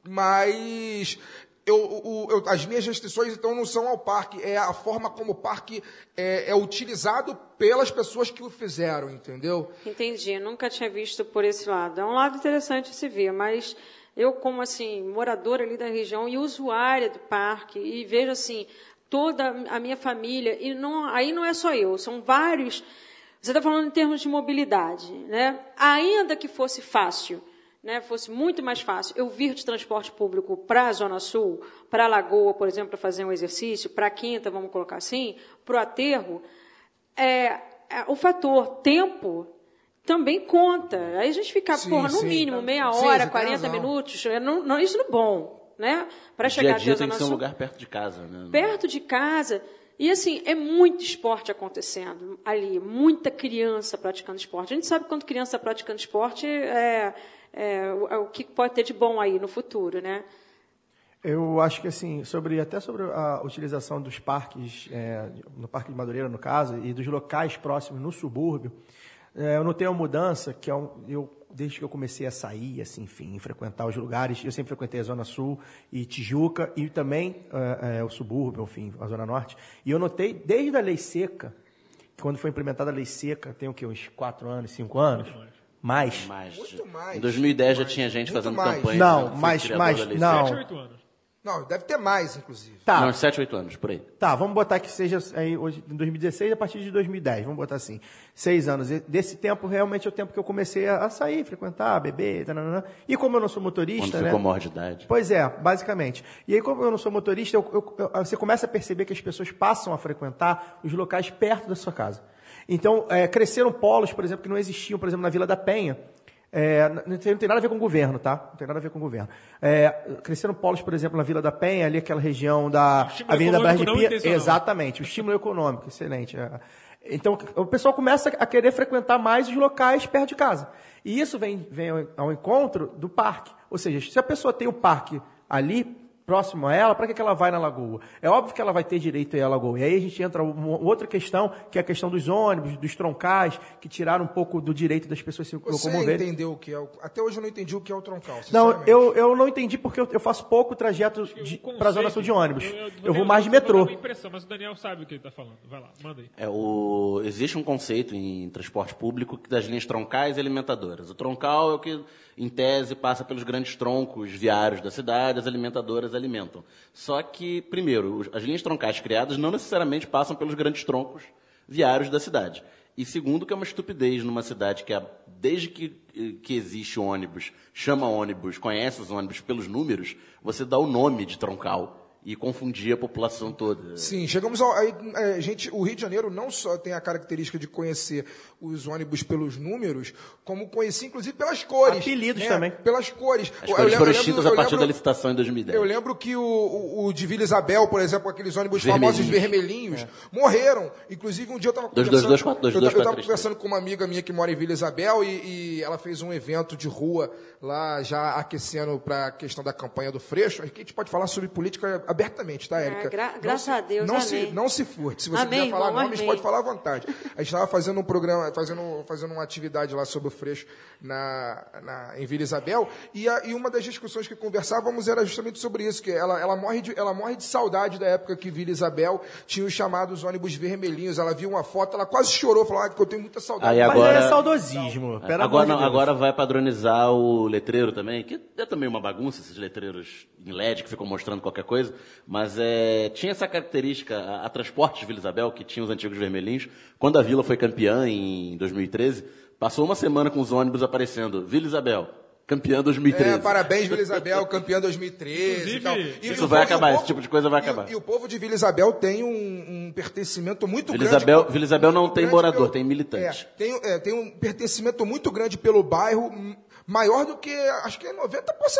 Mas eu, eu- as minhas restrições, então, não são ao parque, é a forma como o parque é, é utilizado pelas pessoas que o fizeram, entendeu? Entendi, nunca tinha visto por esse lado. É um lado interessante se ver, mas eu, como assim, moradora ali da região e usuária do parque, e vejo assim, toda a minha família, e não, aí não é só eu, são vários. Você está falando em termos de mobilidade, né? Ainda que fosse fácil, né, fosse muito mais fácil eu vir de transporte público para a Zona Sul, para a Lagoa, por exemplo, para fazer um exercício, para a Quinta, vamos colocar assim, para o aterro, é, é, o fator tempo também conta. Aí a gente fica, Sim, porra, no sim. mínimo, meia Sim, hora, tem 40 razão. minutos, é, não, não, isso no bom, né? Para Dia chegar a dia a tem que ser um lugar perto de casa, né? perto de casa. E assim, é muito esporte acontecendo ali, muita criança praticando esporte. A gente sabe quando criança está praticando esporte, é, é, o- é o que pode ter de bom aí no futuro, né? Eu acho que assim, sobre até sobre a utilização dos parques, é, no Parque de Madureira, no caso, e dos locais próximos no subúrbio, é, eu notei uma mudança que é um, eu desde que eu comecei a sair, assim, enfim, frequentar os lugares, eu sempre frequentei a Zona Sul e Tijuca e também é, é, o subúrbio, enfim, a Zona Norte. E eu notei desde a lei seca, quando foi implementada a lei seca, tem o quê, uns quatro anos, cinco anos, Mais? Mais. Muito mais. Em 2010 já Mais. tinha gente Muito fazendo mais. campanha. Não, da Lei não. 7, 8 anos. Não, deve ter mais, inclusive. Tá. Não, 7, 8 anos, por aí. Tá, vamos botar que seja aí hoje, em 2016 a partir de 2010, vamos botar assim, seis anos. E Desse tempo realmente é o tempo que eu comecei a sair, frequentar, beber, tananã. e como eu não sou motorista, Quando né? ficou maior de idade. Pois é, basicamente. E aí, como eu não sou motorista, eu- eu- eu- você começa a perceber que as pessoas passam a frequentar os locais perto da sua casa. Então, é, cresceram polos, por exemplo, que não existiam, por exemplo, na Vila da Penha. É, não, tem, não tem nada a ver com o governo, tá? Não tem nada a ver com o governo. É, cresceram polos, por exemplo, na Vila da Penha, ali aquela região da Avenida Brás de Pia. Exatamente, o estímulo econômico, excelente. é. Então, o pessoal começa a querer frequentar mais os locais perto de casa. E isso vem, vem ao encontro do parque. Ou seja, se a pessoa tem o parque ali, próximo a ela, para que, que ela vai na lagoa? É óbvio que ela vai ter direito a ir à lagoa. E aí a gente entra uma outra questão, que é a questão dos ônibus, dos troncais, que tiraram um pouco do direito das pessoas se Você locomoverem. entendeu o que é o... Até hoje eu não entendi o que é o troncal, Não, eu, eu não entendi porque eu, eu faço pouco trajeto para a Zona Sul de ônibus. Eu, vou mais de metrô. impressão, mas o Daniel sabe o que ele está falando. Vai lá, manda aí. É, o, existe um conceito em transporte público das linhas troncais e alimentadoras. O troncal é o que, em tese, passa pelos grandes troncos viários da cidade, as alimentadoras alimentam. Só que, primeiro, as linhas troncais criadas não necessariamente passam pelos grandes troncos viários da cidade. E segundo, que é uma estupidez numa cidade que, desde que, eh, que existe ônibus, chama ônibus, conhece os ônibus pelos números, você dá o nome de troncal e confundir a população toda. Sim, chegamos ao. Aí, é, gente, o Rio de Janeiro não só tem a característica de conhecer os ônibus pelos números, como conhecer, inclusive, pelas cores. Apelidos né? também. Pelas cores. As Eu cores lembro- foram extintas a partir da licitação em 2010. Eu lembro que o, o, o de Vila Isabel, por exemplo, aqueles ônibus famosos Vermelhinhos. vermelhinhos, morreram. Inclusive, um dia eu estava conversando... dois, dois, dois, eu estava conversando com uma amiga minha que mora em Vila Isabel e, e ela fez um evento de rua lá, já aquecendo para a questão da campanha do Freixo. Aqui a gente pode falar sobre política abertamente, tá, Érica? É, gra- Não graças se- a Deus, Não se, amém. não se furte. Se você Amém, quiser falar irmão, nomes, amém. pode falar à vontade. A gente estava fazendo um programa, fazendo, fazendo uma atividade lá sobre o Freixo na, na, em Vila Isabel, e, a- e uma das discussões que conversávamos era justamente sobre isso, que ela, ela, morre de, ela morre de saudade da época que Vila Isabel tinha os chamados ônibus vermelhinhos. Ela viu uma foto, ela quase chorou, falou ah, que eu tenho muita saudade. Aí Mas agora- é saudosismo. Pelo agora, não, agora vai padronizar o letreiro também, que é também uma bagunça, esses letreiros em LED que ficam mostrando qualquer coisa, mas é, tinha essa característica, a, a Transportes de Vila Isabel, que tinha os antigos vermelhinhos, quando a Vila foi campeã em 2013, passou uma semana com os ônibus aparecendo, Vila Isabel, campeã 2013. É, parabéns, Vila Isabel, campeã 2013 e Inclusive, tal. E- isso e o vai povo- acabar, e o esse tipo de coisa vai e- acabar. E, o povo de Vila Isabel tem um, um pertencimento muito Vila grande. Isabel- Vila Isabel não tem morador, tem militante. É, tem, é, tem um pertencimento muito grande pelo bairro, maior do que, acho que é 90%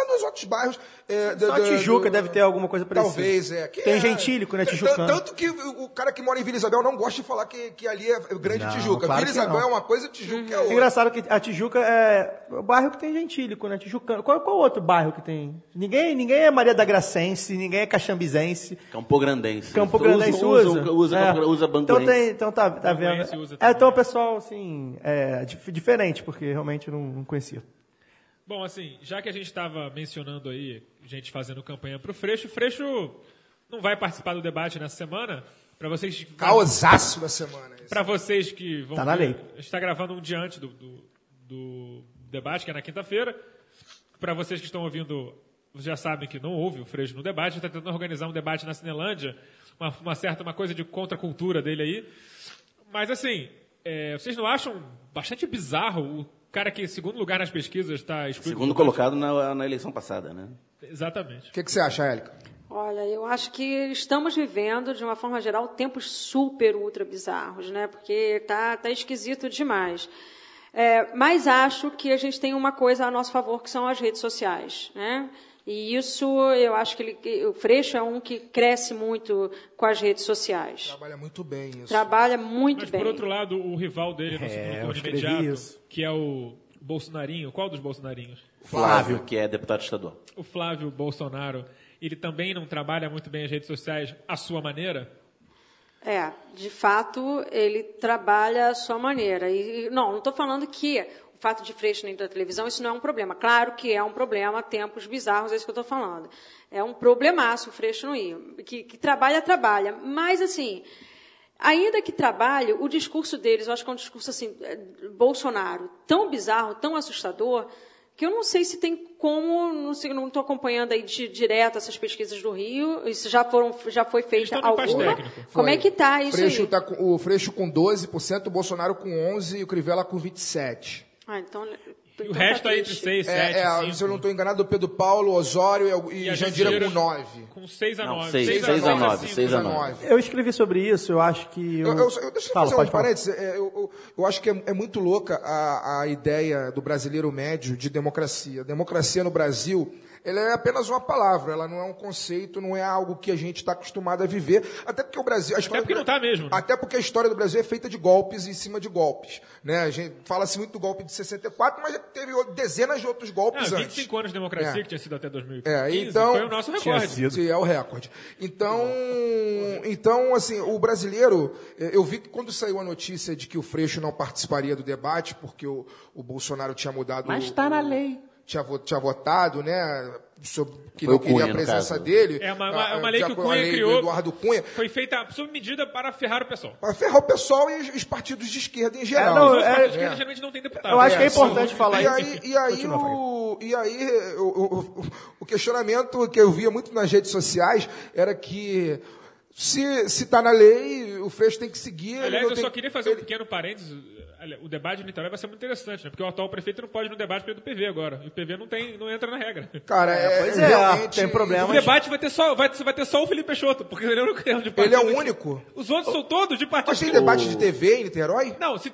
dos outros bairros. É, Só da- Tijuca do- deve ter alguma coisa parecida. Talvez, é. Que Tem é- gentílico, né, t- tijucano. Tanto que o cara que mora em Vila Isabel não gosta de falar que, que ali é Grande Não, Tijuca. claro Vila Isabel não. é uma coisa, Tijuca é É outra. engraçado que a Tijuca é o bairro que tem gentílico, né? Tijucano. Qual, qual outro bairro que tem? Ninguém, ninguém é Maria da Gracense, ninguém é Caxambizense. Campo Grandense. Campo Grandense usa. Usa, usa, É. Usa Então, tem, então tá, tá vendo. É, então o pessoal, assim, é dif- diferente, porque realmente eu não, não conhecia. Bom, assim, já que a gente estava mencionando aí gente fazendo campanha Freixo, o Freixo não vai participar do debate nessa semana. Para vocês, Causaço da semana. para vocês que vão Tá na lei. a gente está gravando um dia antes do, do, do debate, que é na quinta-feira. Para vocês que estão ouvindo, vocês já sabem que não houve o Freixo no debate. A gente está tentando organizar um debate na Cinelândia, uma, uma certa uma coisa de contracultura dele aí. Mas assim, é, vocês não acham bastante bizarro o cara que, em segundo lugar nas pesquisas, está excluído? Segundo colocado na, na eleição passada, né? Exatamente. O que, que você acha, Érica? Olha, eu acho que estamos vivendo, de uma forma geral, tempos super, ultra bizarros, né? Porque tá, tá esquisito demais. É, mas acho que a gente tem uma coisa a nosso favor, que são as redes sociais, né? E isso, eu acho que, ele, o Freixo é um que cresce muito com as redes sociais. Trabalha muito bem isso. Trabalha muito Mas, bem. por outro lado, o rival dele no É, segundo eu turno escrevi imediato, isso. que é o Bolsonarinho, qual dos Bolsonarinhos? Flávio, que é deputado estadual. O Flávio Bolsonaro, ele também não trabalha muito bem as redes sociais à sua maneira? É, de fato, ele trabalha à sua maneira. E, não, não estou falando que fato de Freixo nem da televisão, isso não é um problema. Claro que é um problema, tempos bizarros, é isso que eu estou falando. É um problemaço o Freixo não ir. Que, que trabalha, trabalha. Mas, assim, ainda que trabalhe, o discurso deles, eu acho que é um discurso assim, eh, Bolsonaro, tão bizarro, tão assustador, que eu não sei se tem como, não sei, não estou acompanhando aí de, direto essas pesquisas do Rio, isso já foram, já foi feita alguma. Como Foi. é que tá isso Freixo aí? tá com- o Freixo com 12%, o Bolsonaro com 11% e o Crivella com 27%. Ah, então, E o resto aí entre 6, 7, É, é, se eu não estou enganado, o Pedro Paulo, Osório e, e Jandira com 9%. Com 6 a Não, 9. seis, Seis seis a nove, cinco. seis a nove. Eu escrevi sobre isso, eu acho que. Eu, Eu, eu, eu- deixa eu Fala, fazer pode um parênteses. É, eu, eu, eu acho que é, é muito louca a, a ideia do brasileiro médio de democracia. Democracia no Brasil, ela é apenas uma palavra, ela não é um conceito, não é algo que a gente está acostumado a viver. Até porque o Brasil. A história porque do não Bra- tá mesmo, né? Até porque a história do Brasil é feita de golpes em cima de golpes. Né? A gente fala-se muito do golpe de 64, mas já teve dezenas de outros golpes Ah, antes. 25 anos de democracia, É. que tinha sido até 2015, É, então foi o nosso Tinha recorde. sido. Sim, é o recorde. Então, então, assim, o brasileiro, eh, eu vi que quando saiu a notícia de que o Freixo não participaria do debate, porque o, o Bolsonaro tinha mudado. Mas está na lei. Tinha, vo- tinha votado, né? Sobre, que Foi não queria Cunha, a presença dele. É uma, uma- é uma Ah, lei que o Cunha lei criou. Eduardo Cunha. Foi feita sob medida para ferrar o pessoal. Para ferrar o pessoal e os- os partidos de esquerda em geral. não, Os é- partidos de esquerda geralmente não tem deputado. eu acho que é É, importante sim. falar e isso. Aí, e aí, Continua, o, e aí o, o- o- questionamento que eu via muito nas redes sociais era que se se está na lei, o Freixo tem que seguir. Aliás, eu tem- só queria fazer um pequeno parênteses. O debate de Niterói vai ser muito interessante, né? Porque o atual prefeito não pode ir no debate pelo PV agora. E o PV não, tem, não entra na regra. Cara, é, pois é, realmente, tem problema. O debate vai ter só, vai, vai ter só o Felipe Peixoto, porque ele é o único de partido. Ele é o único. Os outros são todos de partido. Mas tem debate de TV em Niterói? Não, se,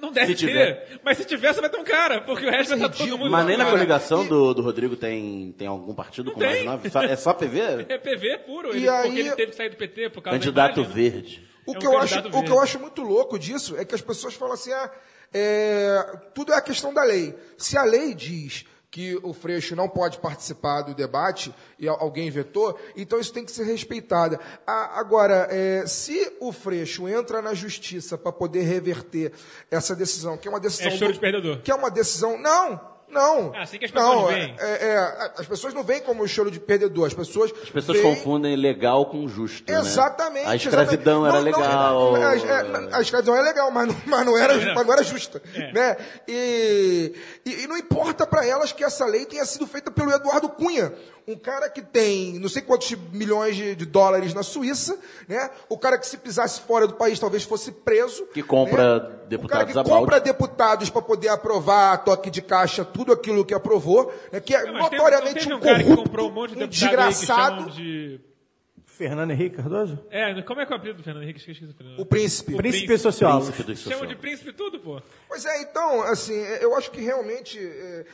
não deve Se ter. Mas se tiver, você vai ter um cara, porque o resto vai estar todo ridículo. mundo. Mas nem na Cara, coligação e- do, do Rodrigo tem, tem algum partido com mais tem. nove? Só- É só PV? É PV puro, E ele, aí- porque ele teve que sair do PT por causa Candidato da imagem, né? Verde. O, É que um eu acho, o que eu acho muito louco disso é que as pessoas falam assim, ah, é, tudo é a questão da lei. Se a lei diz que o Freixo não pode participar do debate e al- alguém vetou, então isso tem que ser respeitado. Agora, é, se o Freixo entra na justiça para poder reverter essa decisão, que é uma decisão... É choro do- de perdedor. Que é uma decisão... Não! Não. Ah, assim que as pessoas não, veem. é- é, as pessoas não veem como choro de perdedor. As pessoas, As pessoas veem- confundem legal com justo. né? Exatamente. A escravidão exatamente. era Não, não, legal. a, a- a escravidão é legal, mas não, mas não era, É. mas não era justa. É. Né? E, e, e não importa para elas que essa lei tenha sido feita pelo Eduardo Cunha, um cara que tem não sei quantos milhões de, de dólares na Suíça, né? o cara que se pisasse fora do país talvez fosse preso. Que compra né? Deputados o cara que balde. compra deputados para poder aprovar a toque de caixa, tudo aquilo que aprovou, né? que é notoriamente teve um um cara que corrupto, comprou um monte de um deputado aí que desgraçado. de... Fernando Henrique Cardoso? É, como é que é o apelido do Fernando Henrique? Esqueci o apelido. O príncipe. O Príncipe. Príncipe dos Chamam de príncipe tudo, pô. Pois é, então, assim, eu acho que realmente, é,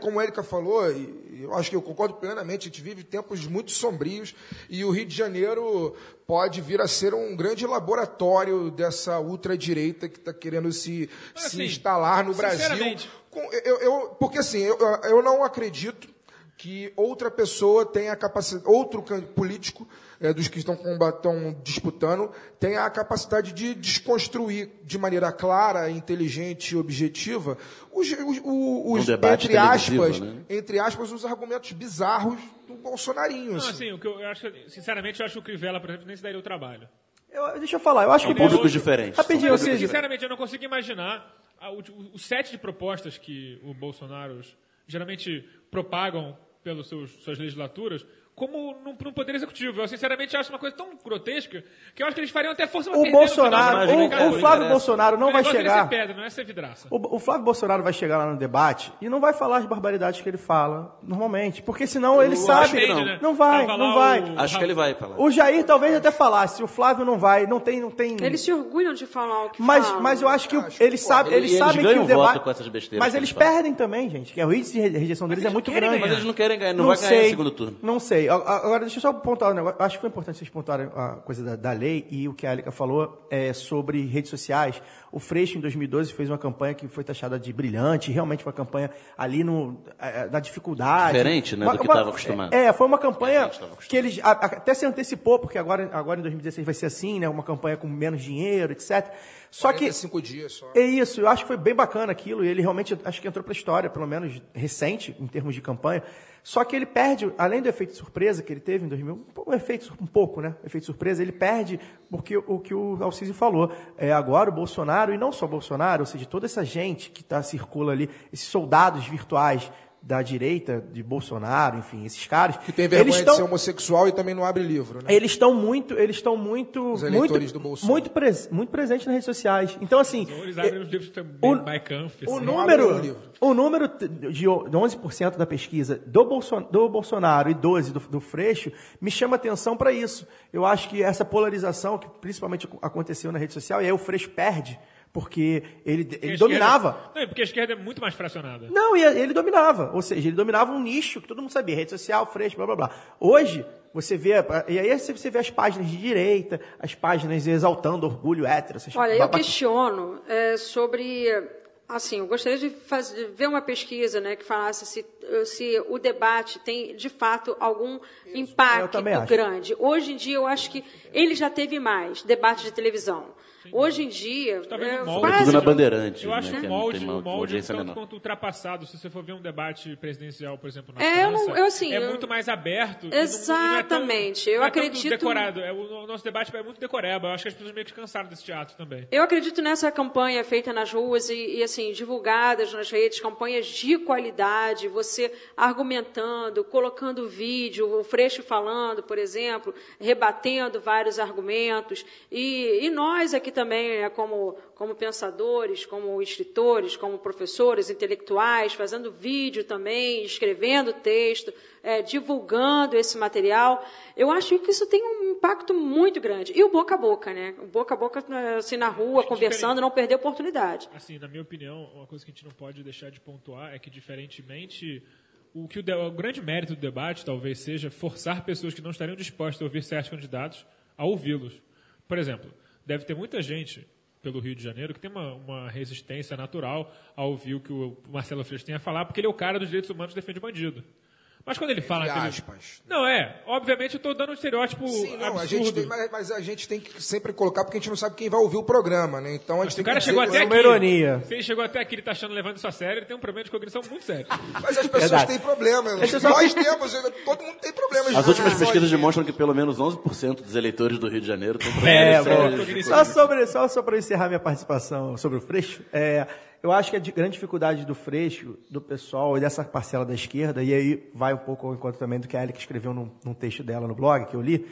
como a Erika falou, e eu acho que eu concordo plenamente, a gente vive tempos muito sombrios e o Rio de Janeiro pode vir a ser um grande laboratório dessa ultradireita que está querendo se, Mas, se assim, instalar no Brasil. sinceramente- Com- eu, eu- porque assim, eu, eu não acredito que outra pessoa tenha a capacidade, outro político é, dos que estão, estão disputando, tenha a capacidade de desconstruir de maneira clara, inteligente e objetiva os, os- os- Um entre aspas, né? entre aspas, os argumentos bizarros do bolsonarinho. Não, assim. assim, o que eu acho, sinceramente, eu acho que o Crivella, por exemplo, nem se daria o trabalho. Eu- deixa eu falar, eu acho que o Públicos Bolsonaro- diferentes. Rapidinho, Eu, ou seja, sinceramente, eu não consigo imaginar a- o, o- o set de propostas que o Bolsonaro geralmente propagam pelas suas legislaturas como num, num poder executivo. Eu, sinceramente, acho uma coisa tão grotesca que eu acho que eles fariam até força O final. Bolsonaro, Imagina, o- o, não Flávio interessa. Bolsonaro não O vai é chegar. ser pedra, não é ser vidraça. O, o Flávio Bolsonaro vai chegar lá no debate e não vai falar as barbaridades que ele fala normalmente, porque senão ele sabe. que não. né? Não vai, não vai. o- Acho que ele vai falar. O Jair talvez até falasse, o Flávio não vai, não tem, não tem. Eles se orgulham de falar o que Mas, falam. mas eu acho que o- Acho eles pode. sabem, E eles eles sabem que o debate. voto com essas besteiras mas eles perdem também, gente. Que o índice de rejeição deles é muito grande. Mas eles não querem ganhar, não, vai ganhar no segundo turno. Não sei. Agora, deixa eu só pontuar um negócio. Acho que foi importante vocês pontuarem a coisa da, da lei e o que a Erika falou é, sobre redes sociais. O Freixo, em 2012, fez uma campanha que foi taxada de brilhante. Realmente foi uma campanha ali no, eh, na dificuldade. Diferente, né, do Uma- que uma- estava acostumado. É, foi uma campanha acostumado. que eles a- a- até se antecipou, porque agora, agora em 2016 vai ser assim, né? Uma campanha com menos dinheiro, etc. Só que 45 dias só. é isso, eu acho que foi bem bacana aquilo, e ele realmente acho que entrou para a história, pelo menos recente, em termos de campanha. Só que ele perde, além do efeito surpresa que ele teve em 2000, um efeito um pouco, né? Efeito surpresa, ele perde porque o que o Alcide falou. É agora o Bolsonaro e não só o Bolsonaro, ou seja, toda essa gente que tá circula ali, esses soldados virtuais da direita de Bolsonaro, enfim, esses caras, Que tem vergonha eles de estão ser homossexual e também não abre livro, né? eles estão muito, eles estão muito, Os muito, eleitores do Bolsonaro. muito, pres, muito presentes nas redes sociais. Então assim, Eles abrem os livros também, o- by Kampf, o assim. Não número, o livro. o número de o- de 11% da pesquisa do, Bolson, do Bolsonaro e 12% do, do Freixo me chama atenção para isso. Eu acho que essa polarização que principalmente aconteceu na rede social, e aí o Freixo perde, porque ele, Porque ele esquerda- dominava. Não, porque a esquerda é muito mais fracionada. Não, e ele dominava. Ou seja, ele dominava um nicho que todo mundo sabia, rede social, freixo, blá blá blá. Hoje, você vê, e aí você vê as páginas de direita, as páginas exaltando orgulho hétero. Essas Olha, eu questiono é, sobre. Assim, eu gostaria de, fazer, de ver uma pesquisa né, que falasse se, se o debate tem, de fato, algum Eu impacto também acho. grande. Hoje em dia, eu acho que ele já teve mais debate de televisão. Hoje em dia, Talvez é, o molde quase Tudo na Bandeirantes, Eu acho né, que o molde, o molde é um tanto menor. quanto ultrapassado. Se você for ver um debate presidencial, por exemplo, na É, eu França, não- eu, assim, é eu- muito mais aberto. e não- e não é tão- Exatamente, eu é acredito- decorado. É, o, o nosso debate é muito decoreba. Eu acho que as pessoas meio que cansaram desse teatro também. Eu acredito nessa campanha feita nas ruas e, e, assim, divulgadas nas redes, campanhas de qualidade, você argumentando, colocando vídeo, o Freixo falando, por exemplo, rebatendo vários argumentos. E, e nós aqui também, né, como, como pensadores, como escritores, como professores, intelectuais, fazendo vídeo também, escrevendo texto, é, divulgando esse material. Eu acho que isso tem um impacto muito grande. E o boca a boca, né? O boca a boca, assim, na rua, conversando, não perder oportunidade. Assim, na minha opinião, uma coisa que a gente não pode deixar de pontuar é que, diferentemente, o que o, de- o grande mérito do debate talvez seja forçar pessoas que não estariam dispostas a ouvir certos candidatos a ouvi-los. Por exemplo, deve ter muita gente pelo Rio de Janeiro que tem uma, uma resistência natural a ouvir o que o Marcelo Freixo tem a falar, porque ele é o cara dos direitos humanos que defende bandido. Mas quando ele fala... Entre que ele- aspas. Não, é. Obviamente eu estou dando um estereótipo Sim, não, absurdo. a gente tem, mas, mas a gente tem que sempre colocar, porque a gente não sabe quem vai ouvir o programa, né? Então a gente Se tem o cara que chegou dizer- até é uma aqui. ironia. Se ele chegou até aqui ele tá achando levando isso a sério, ele tem um problema de cognição muito sério. Mas as pessoas Verdade. têm problema. Só- Nós temos, todo mundo tem problemas. As últimas Só pesquisas demonstram que pelo menos 11% dos eleitores do Rio de Janeiro têm É, problemas de Só sobre, só, só para encerrar minha participação sobre o Freixo, é, eu acho que a grande dificuldade do Freixo, do pessoal e dessa parcela da esquerda, e aí vai um pouco ao encontro também do que a Ellen escreveu num, num texto dela no blog, que eu li,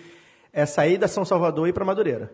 é sair da São Salvador e ir para Madureira.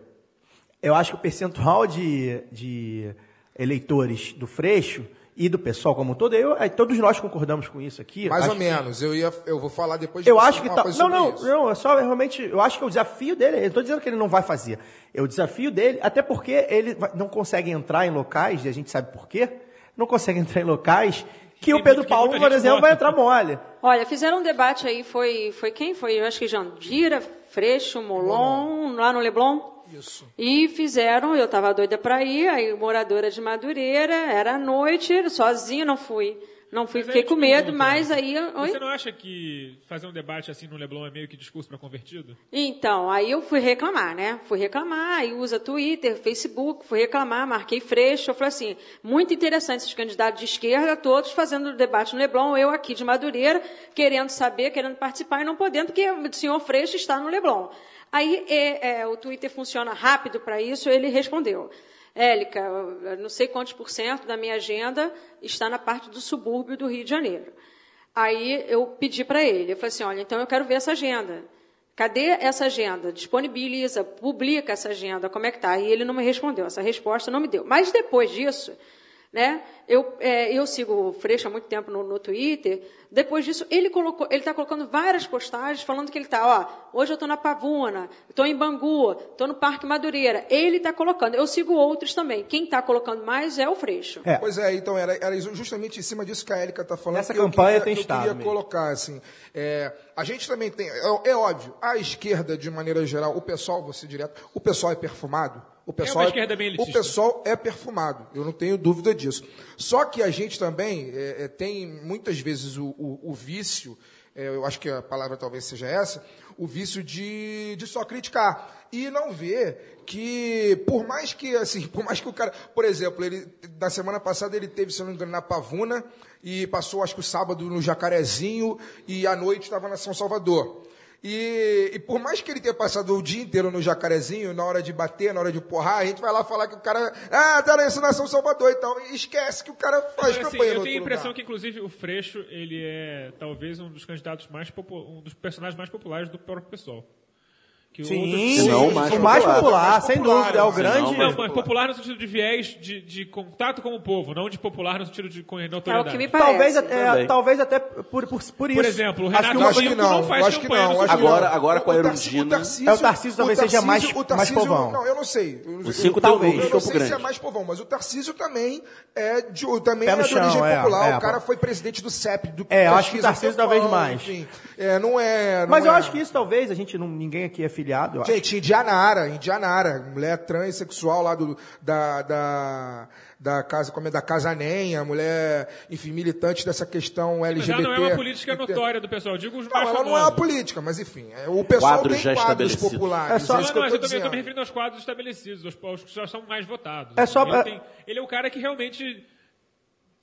Eu acho que o percentual de, de eleitores do Freixo e do pessoal como um todo, eu, todos nós concordamos com isso aqui. Mais ou que- menos. Eu, ia, eu vou falar depois de eu acho que tá. coisa Não, sobre não, isso. não, é só realmente. Eu acho que é o desafio dele. Eu estou dizendo que ele não vai fazer. É o desafio dele, até porque ele vai- não consegue entrar em locais, e a gente sabe por quê. Não consegue entrar em locais que o Pedro que Paulo, por exemplo, vai vota. entrar mole. Olha, fizeram um debate aí, foi, foi quem? Foi, eu acho que Jandira, Freixo, Molon, lá no Leblon. Isso. E fizeram, eu estava doida para ir, aí moradora de Madureira, era à noite, sozinha, não fui. Não fui, Mas fiquei com medo, mas aí... Oi? Você não acha que fazer um debate assim no Leblon é meio que discurso para convertido? Então, aí eu fui reclamar, né? Fui reclamar, aí usa Twitter, Facebook, fui reclamar, marquei Freixo. Eu falei assim, muito interessante esses candidatos de esquerda, todos fazendo debate no Leblon, eu aqui de Madureira, querendo saber, querendo participar e não podendo, porque o senhor Freixo está no Leblon. Aí é, é, o Twitter funciona rápido para isso, ele respondeu. Élica, não sei quantos por cento da minha agenda está na parte do subúrbio do Rio de Janeiro. Aí eu pedi para ele, eu falei assim, olha, então eu quero ver essa agenda. Cadê essa agenda? Disponibiliza, publica essa agenda, como é que tá? E ele não me respondeu, essa resposta não me deu. Mas depois disso, né, eu, é, eu sigo o Freixo há muito tempo no, no Twitter, depois disso, ele colocou, ele está colocando várias postagens falando que ele está, ó, hoje eu estou na Pavuna, estou em Bangu, estou no Parque Madureira. Ele está colocando, eu sigo outros também. Quem está colocando mais é o Freixo. É. Pois é, então era, era justamente em cima disso que a Érica está falando. Nessa eu campanha queria- tem que eu estado queria mesmo. colocar assim. é, a gente também tem, é, é óbvio, a esquerda de maneira geral, o pessoal, vou ser direto, o pessoal é perfumado. O pessoal, esquerda bem o pessoal é perfumado, eu não tenho dúvida disso. Só que a gente também é, é, tem muitas vezes o, o- o vício é, eu acho que a palavra talvez seja essa, o vício de, de só criticar e não ver que por mais que assim, por mais que o cara, por exemplo, ele na semana passada ele teve, se não me engano, na Pavuna e passou acho que o sábado no Jacarezinho e à noite estava na São Salvador. E, e por mais que ele tenha passado o dia inteiro no Jacarezinho, na hora de bater, na hora de porrar, a gente vai lá falar que o cara, ah, tá na Nação Salvador e tal, e esquece que o cara faz Assim, campanha eu no tenho a impressão lugar. que, inclusive, o Freixo, ele é talvez um dos candidatos mais popu- um dos personagens mais populares do próprio pessoal. Que Sim, o mais o mais popular. popular, Mais sem popular, dúvida, é o sim, grande. Não, mas popular no sentido de viés de, de contato com o povo, não de popular no sentido de com É o notoriedade. que me parece. Talvez, até- Também. talvez até por, por, por isso. exemplo, o Acho Renato acho que não, não faz acho que campanha não. no acho que Agora- não. agora com a O Tarcísio- Erundina- o Tarcísio- É, o Tarcísio talvez seja mais- o mais Tarcísio- povão. Não, eu não sei. O cinco Talvez. Eu não sei se é grande. mais povão, mas o Tarcísio também é de, também é no de origem é, popular. é, o cara foi presidente do CEP. Do É, acho que o Tarcísio talvez mais. Enfim, é, não é... Mas eu é- acho que isso talvez, a gente não, ninguém aqui é filiado. eu acho. Gente, Indianara, Indianara, mulher transexual lá do, da, da, da casa, como é, da Casanenha, mulher, enfim, militante dessa questão Mas LGBT. já não é uma política notória do pessoal. Digo os Não, mais ela famosos. não é uma política, mas enfim, é, o pessoal Quadros tem já quadros estabelecidos. populares. É só- Não, não, eu mas tô eu também estou me dizendo. referindo aos quadros estabelecidos, aos, aos que já são mais votados. É só- ele, é- tem- ele é o cara que realmente.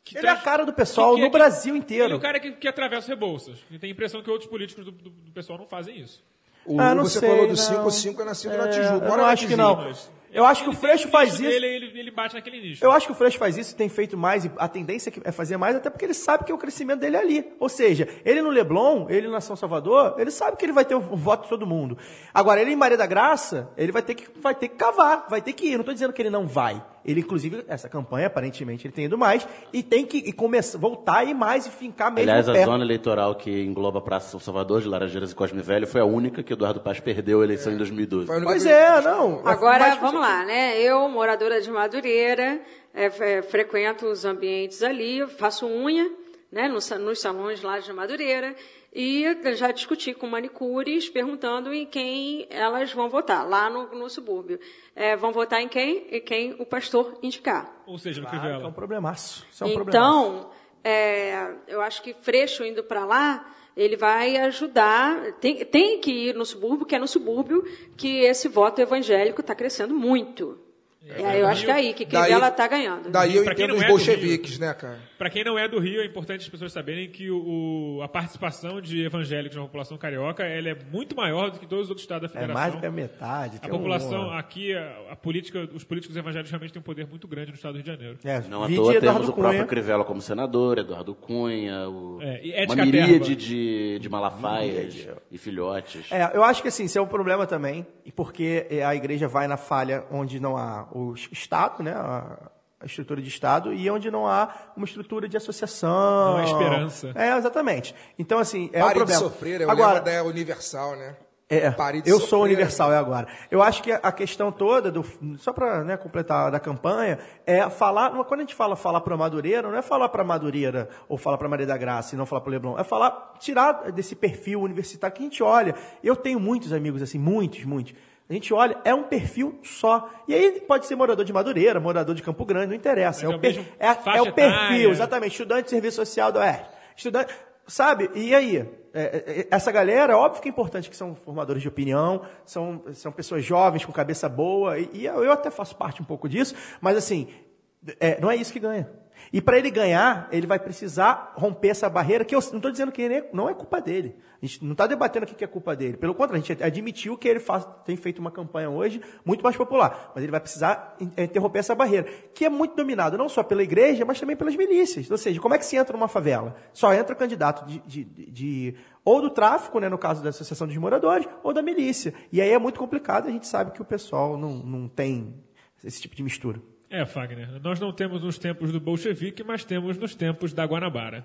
que Ele é a cara do pessoal que- no que- Brasil Ele é inteiro. o cara que, que atravessa Rebouças. E tem a impressão que outros políticos do, do- do pessoal não fazem isso. O, Ah, não você sei, falou do não. 5, o 5 é nascido na É, Tijuca. eu não na acho que não. Eu acho que o Freixo faz isso. Dele, ele, ele bate naquele nicho. Eu acho que o Freixo faz isso, tem feito mais, e a tendência é fazer mais, até porque ele sabe que o crescimento dele é ali. Ou seja, ele no Leblon, ele na São Salvador, ele sabe que ele vai ter o voto de todo mundo. Agora, ele em Maria da Graça, ele vai ter que, vai ter que cavar, vai ter que ir. Não estou dizendo que ele não vai. Ele, inclusive, essa campanha, aparentemente, ele tem ido mais, e tem que e começar, voltar a ir mais e fincar mesmo Aliás, a perto. zona eleitoral que engloba a Praça São Salvador, de Laranjeiras e Cosme Velho, foi a única que Eduardo Paz perdeu a eleição em 2012. Foi a única Pois é, não. Agora, Mas- vamos lá, né? Eu, moradora de Madureira, é, é, frequento os ambientes ali, faço unha, né, nos, nos salões lá de Madureira, e já discuti com manicures, perguntando em quem elas vão votar, lá no, no subúrbio. É, vão votar em quem? Em quem o pastor indicar. Ou seja, no Claro, que é um problemaço. Isso é um problemaço. Então, é, eu acho que Freixo indo para lá, ele vai ajudar. Tem, tem que ir no subúrbio, que é no subúrbio que esse voto evangélico está crescendo muito. É, eu acho que é aí que Daí- Crivella está ganhando. Daí eu Pra quem entendo não os é bolcheviques, né, cara? Para quem não é do Rio, é importante as pessoas saberem que o, o- a participação de evangélicos na população carioca ela é muito maior do que todos os outros estados da É federação. mais do que a metade. A população um- aqui, a, a política, os políticos evangélicos realmente têm um poder muito grande no estado do Rio de Janeiro. É, Não à toa Eduardo temos o Cunha. próprio Crivella como senador, Eduardo Cunha, o... É, uma miríade de, de malafaias e filhotes. É, eu acho que assim, isso é um problema também, e porque é, a igreja vai na falha onde não há o Estado, né, a, a estrutura de Estado, e onde não há uma estrutura de associação. Não há esperança. É, exatamente. Então, assim, é um Pare de problema. sofrer, é o Agora, da Universal, né? é, Pare de eu sofrer. sou universal, é agora. Eu acho que a questão toda, do, só para completar da campanha, é falar, quando a gente fala falar para Madureira, não é falar para Madureira ou falar para Maria da Graça e não falar para Leblon, é falar, tirar desse perfil universitário que a gente olha. Eu tenho muitos amigos assim, muitos, muitos. A gente olha, é um perfil só. E aí pode ser morador de Madureira, morador de Campo Grande, não interessa. É é o, per- é, é o perfil, exatamente. Estudante de serviço social da UERJ. Estudante, sabe? E aí? É, é, essa galera, óbvio que é importante que são formadores de opinião, são, são pessoas jovens, com cabeça boa, e, e eu, até faço parte um pouco disso, mas assim, não é isso que ganha. E para ele ganhar, ele vai precisar romper essa barreira, que eu não estou dizendo que é- não é culpa dele. A gente não está debatendo aqui que é culpa dele. Pelo contrário, a gente admitiu que ele faz, tem feito uma campanha hoje muito mais popular. Mas ele vai precisar in- interromper essa barreira, que é muito dominada não só pela igreja, mas também pelas milícias. Ou seja, como é que se entra numa favela? Só entra candidato de, de- de- de- ou do tráfico, né, no caso da Associação dos Moradores, ou da milícia. E aí é muito complicado, a gente sabe que o pessoal não, não tem esse tipo de mistura. É, Fagner, nós não temos nos tempos do bolchevique, mas temos nos tempos da Guanabara.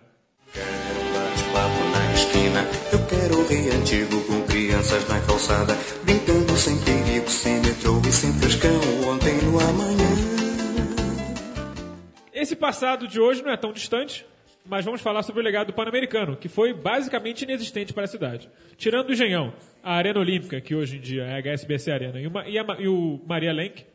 Na esquina. Eu quero Antigo com crianças na calçada, brincando sem perigo, sem metrô e sem frescão. Ontem no amanhã. Esse passado de hoje não é tão distante, mas vamos falar sobre o legado do Pan-Americano, que foi basicamente inexistente para a cidade. Tirando o Engenhão, a Arena Olímpica, que hoje em dia é a HSBC Arena, e, uma- e a e o Maria Lenk,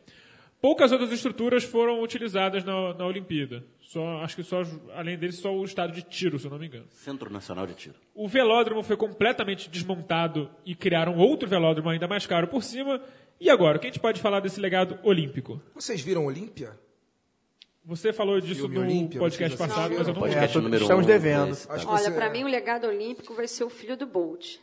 poucas outras estruturas foram utilizadas na, na Olimpíada. Só, acho que só, além dele, só o estado de tiro, se eu não me engano. Centro Nacional de Tiro. O velódromo foi completamente desmontado e criaram outro velódromo ainda mais caro por cima. E agora, o que a gente pode falar desse legado olímpico? Vocês viram Olímpia? Você falou disso Filme no Olímpia, podcast passado, mas eu não Podcast É, número estamos um, devendo. esse, tá. Olha, para mim o legado olímpico vai ser o filho do Bolt.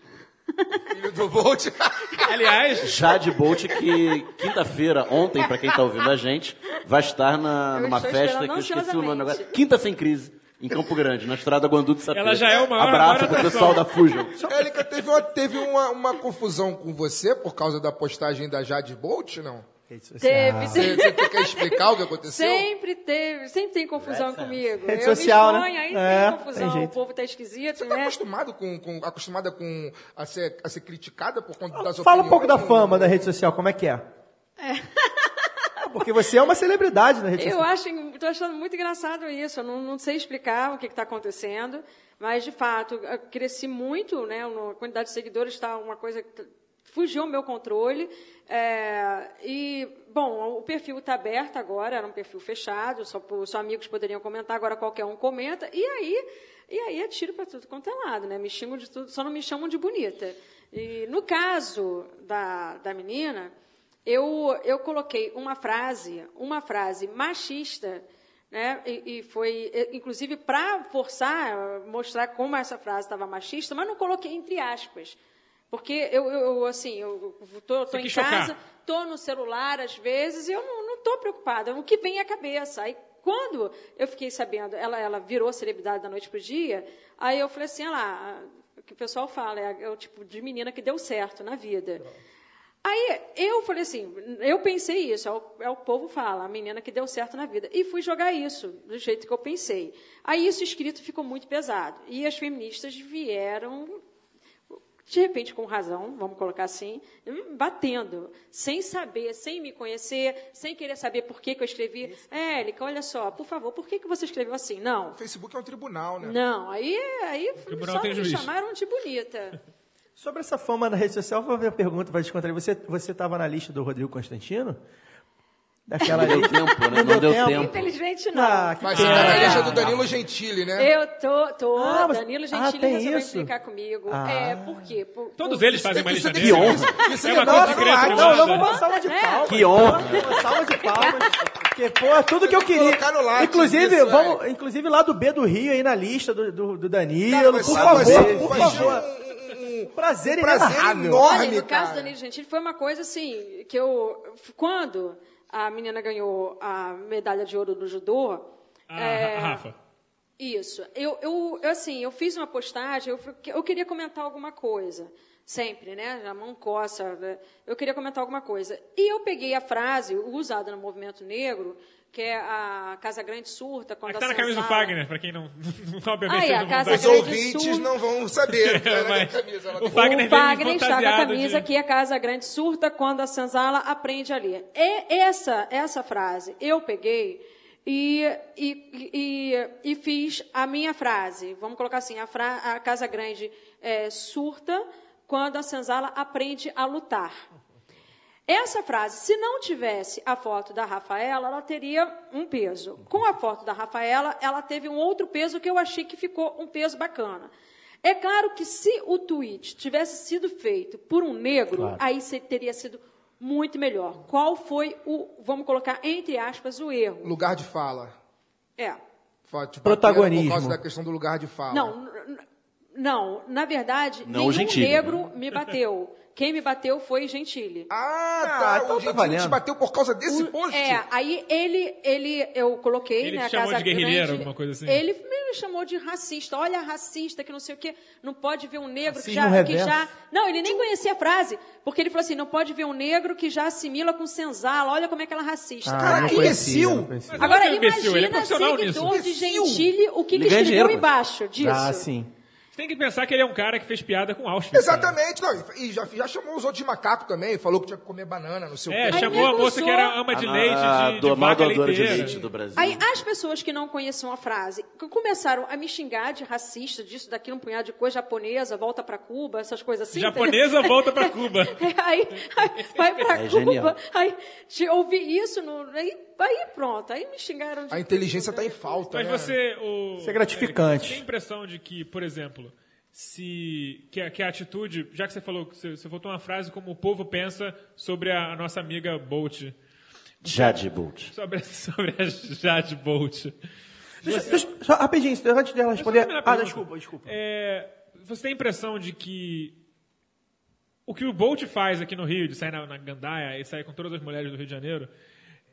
Filho do Bolt. Aliás, Jade Bolt, que quinta-feira, ontem, pra quem tá ouvindo a gente, vai estar na, Eu numa estou festa que eu esqueci o nome agora. Quinta Sem Crise, em Campo Grande, na estrada Guandu de Sapê. Ela já é maior- Abraço pro pessoal da Fusion. Érica, teve, uma, teve uma, uma confusão com você por causa da postagem da Jade Bolt, não? Rede social. Teve, Você, você quer explicar o que aconteceu? Sempre teve, sempre tem confusão comigo. Rede eu social, me né? exponho, aí É, tem confusão, tem o povo tá esquisito, Você tá né? acostumado com, com, acostumada com a ser, a ser criticada por conta das Fala um pouco da opiniões? fama da rede social, como é que é? Porque você é uma celebridade na rede Eu social. acho, estou achando muito engraçado isso. Eu não, não sei explicar o que está acontecendo, mas de fato eu cresci muito, né? A quantidade de seguidores está uma coisa que fugiu ao meu controle. É, e bom, o perfil está aberto agora, era um perfil fechado, só, só amigos poderiam comentar. Agora qualquer um comenta e aí e aí é tiro para tudo quanto é lado, né? Me xingam de tudo, só não me chamam de bonita. E no caso da, da menina eu, eu coloquei uma frase, uma frase machista, né? E, e foi, inclusive, para forçar, mostrar como essa frase estava machista, mas não coloquei entre aspas. Porque eu, eu assim, eu Você em casa, tô no celular às vezes e eu não, tô preocupada. O que vem à cabeça. Aí, quando eu fiquei sabendo, ela, ela virou celebridade da noite pro dia, aí eu falei assim, ah lá, o que o pessoal fala, é, é o tipo de menina que deu certo na vida. Aí eu falei assim, eu pensei isso, é o, é o povo fala, a menina que deu certo na vida. E fui jogar isso, do jeito que eu pensei. Aí isso escrito ficou muito pesado. E as feministas vieram, de repente com razão, vamos colocar assim, batendo, sem saber, sem me conhecer, sem querer saber por que, que eu escrevi. É, Érica, olha só, por favor, por que, que você escreveu assim? Não, O Facebook é um tribunal, né? não, aí, aí só me juiz. chamaram de bonita. Sobre essa fama na rede social, vou fazer uma pergunta para descontrair. Você você estava na lista do Rodrigo Constantino? Daquela Não deu tempo, né? Não deu tempo. Infelizmente não. Ah, que Mas você tá na É. lista do Danilo Gentili, né? Eu tô, tô. Ah, mas- Danilo ah, Gentili tem resolveu isso? implicar comigo. Ah. É, por quê? Por- todos por- eles fazem uma Isso lista honra. Isso É é uma coisa Nossa, secreta ah, não, não, vamos uma salva de É. palmas. Que honra. Uma salva de palmas. Porque, pô, tudo que eu queria. Colocar no Lattes Inclusive, isso, vamos, é. inclusive lá do B do Rio aí na lista do, do, do Danilo. Por favor, por favor. Prazer um prazer inenarrável. enorme, Olha, no caso cara. do Danilo Gentili foi uma coisa assim, que eu. Quando a menina ganhou a medalha de ouro do judô. Ah, é, Rafa. Isso. Eu, eu, eu, assim, eu fiz uma postagem, eu, eu queria comentar alguma coisa. Sempre, né? A mão coça. né? Eu queria comentar alguma coisa. E eu peguei a frase usada no movimento negro, que é a Casa Grande surta. Quando Aqui tá a na camisa do Fagner, pra quem não, não obviamente Ah, é, a não Casa Os ouvintes Sul. não vão saber. na Mas camisa, o Fagner o Fagner está com a camisa de- que a Casa Grande surta quando a senzala aprende ali. E essa, essa frase eu peguei e, e, e, e fiz a minha frase. Vamos colocar assim, a, fra, a Casa Grande é, surta quando a senzala aprende a lutar. Essa frase, se não tivesse a foto da Rafaela, ela teria um peso. Com a foto da Rafaela, ela teve um outro peso que eu achei que ficou um peso bacana. É claro que se o tweet tivesse sido feito por um negro, aí se- teria sido muito melhor. Qual foi o, vamos colocar entre aspas, o erro? Lugar de fala. É. Bater Protagonismo. Por causa da questão do lugar de fala. Não, não, na verdade, Não nenhum o Gentili, negro me bateu. Quem me bateu foi Gentili. Ah, Ah, tá. então o tá Gentili valendo. te bateu por causa desse O- post? É, aí ele, ele eu coloquei, Ele né, a chamou Casa de guerrilheiro, Grande, alguma coisa assim? Ele me chamou de racista. Olha, racista, que não sei o quê. Não pode ver um negro que já, que já. Não, ele nem conhecia a frase. Porque ele falou assim: não pode ver um negro que já assimila com senzala. Olha como é que ela é racista. Ah, Cara, não que imbecil. Agora, é imbecil, ele é imagina seguidor nisso. de. Gentili, o que ele ganha escreveu embaixo disso. Ah, sim. Tem que pensar que ele é um cara que fez piada com Auschwitz. cara. Exatamente. Não, e já, já chamou os outros de macaco também. Falou que tinha que comer banana no seu É, Aí chamou a moça que era ama de A- leite, a de, de do- vaca de leiteira. leite do Brasil. Aí, as pessoas que não conheciam a frase começaram a me xingar de racista, disso, daquilo, um punhado de coisa japonesa, volta pra Cuba, essas coisas assim. Japonesa volta pra Cuba. aí, aí vai pra É Cuba, genial. aí te ouvi isso, no, aí, aí pronto, aí me xingaram de A inteligência está em né? falta, Mas né? você. O, Isso é gratificante. Você tem a impressão de que, por exemplo, se. Que, a- que a atitude. Já que você falou, você, você voltou uma frase como o povo pensa sobre a, a nossa amiga Bolt. Jade Bolt. Sobre, sobre a Jade Bolt. Deixa, deixa, só rapidinho, antes dela responder. Ah, desculpa, desculpa. É, você tem a impressão de que o que o Bolt faz aqui no Rio, de sair na, na Gandaia e sair com todas as mulheres do Rio de Janeiro,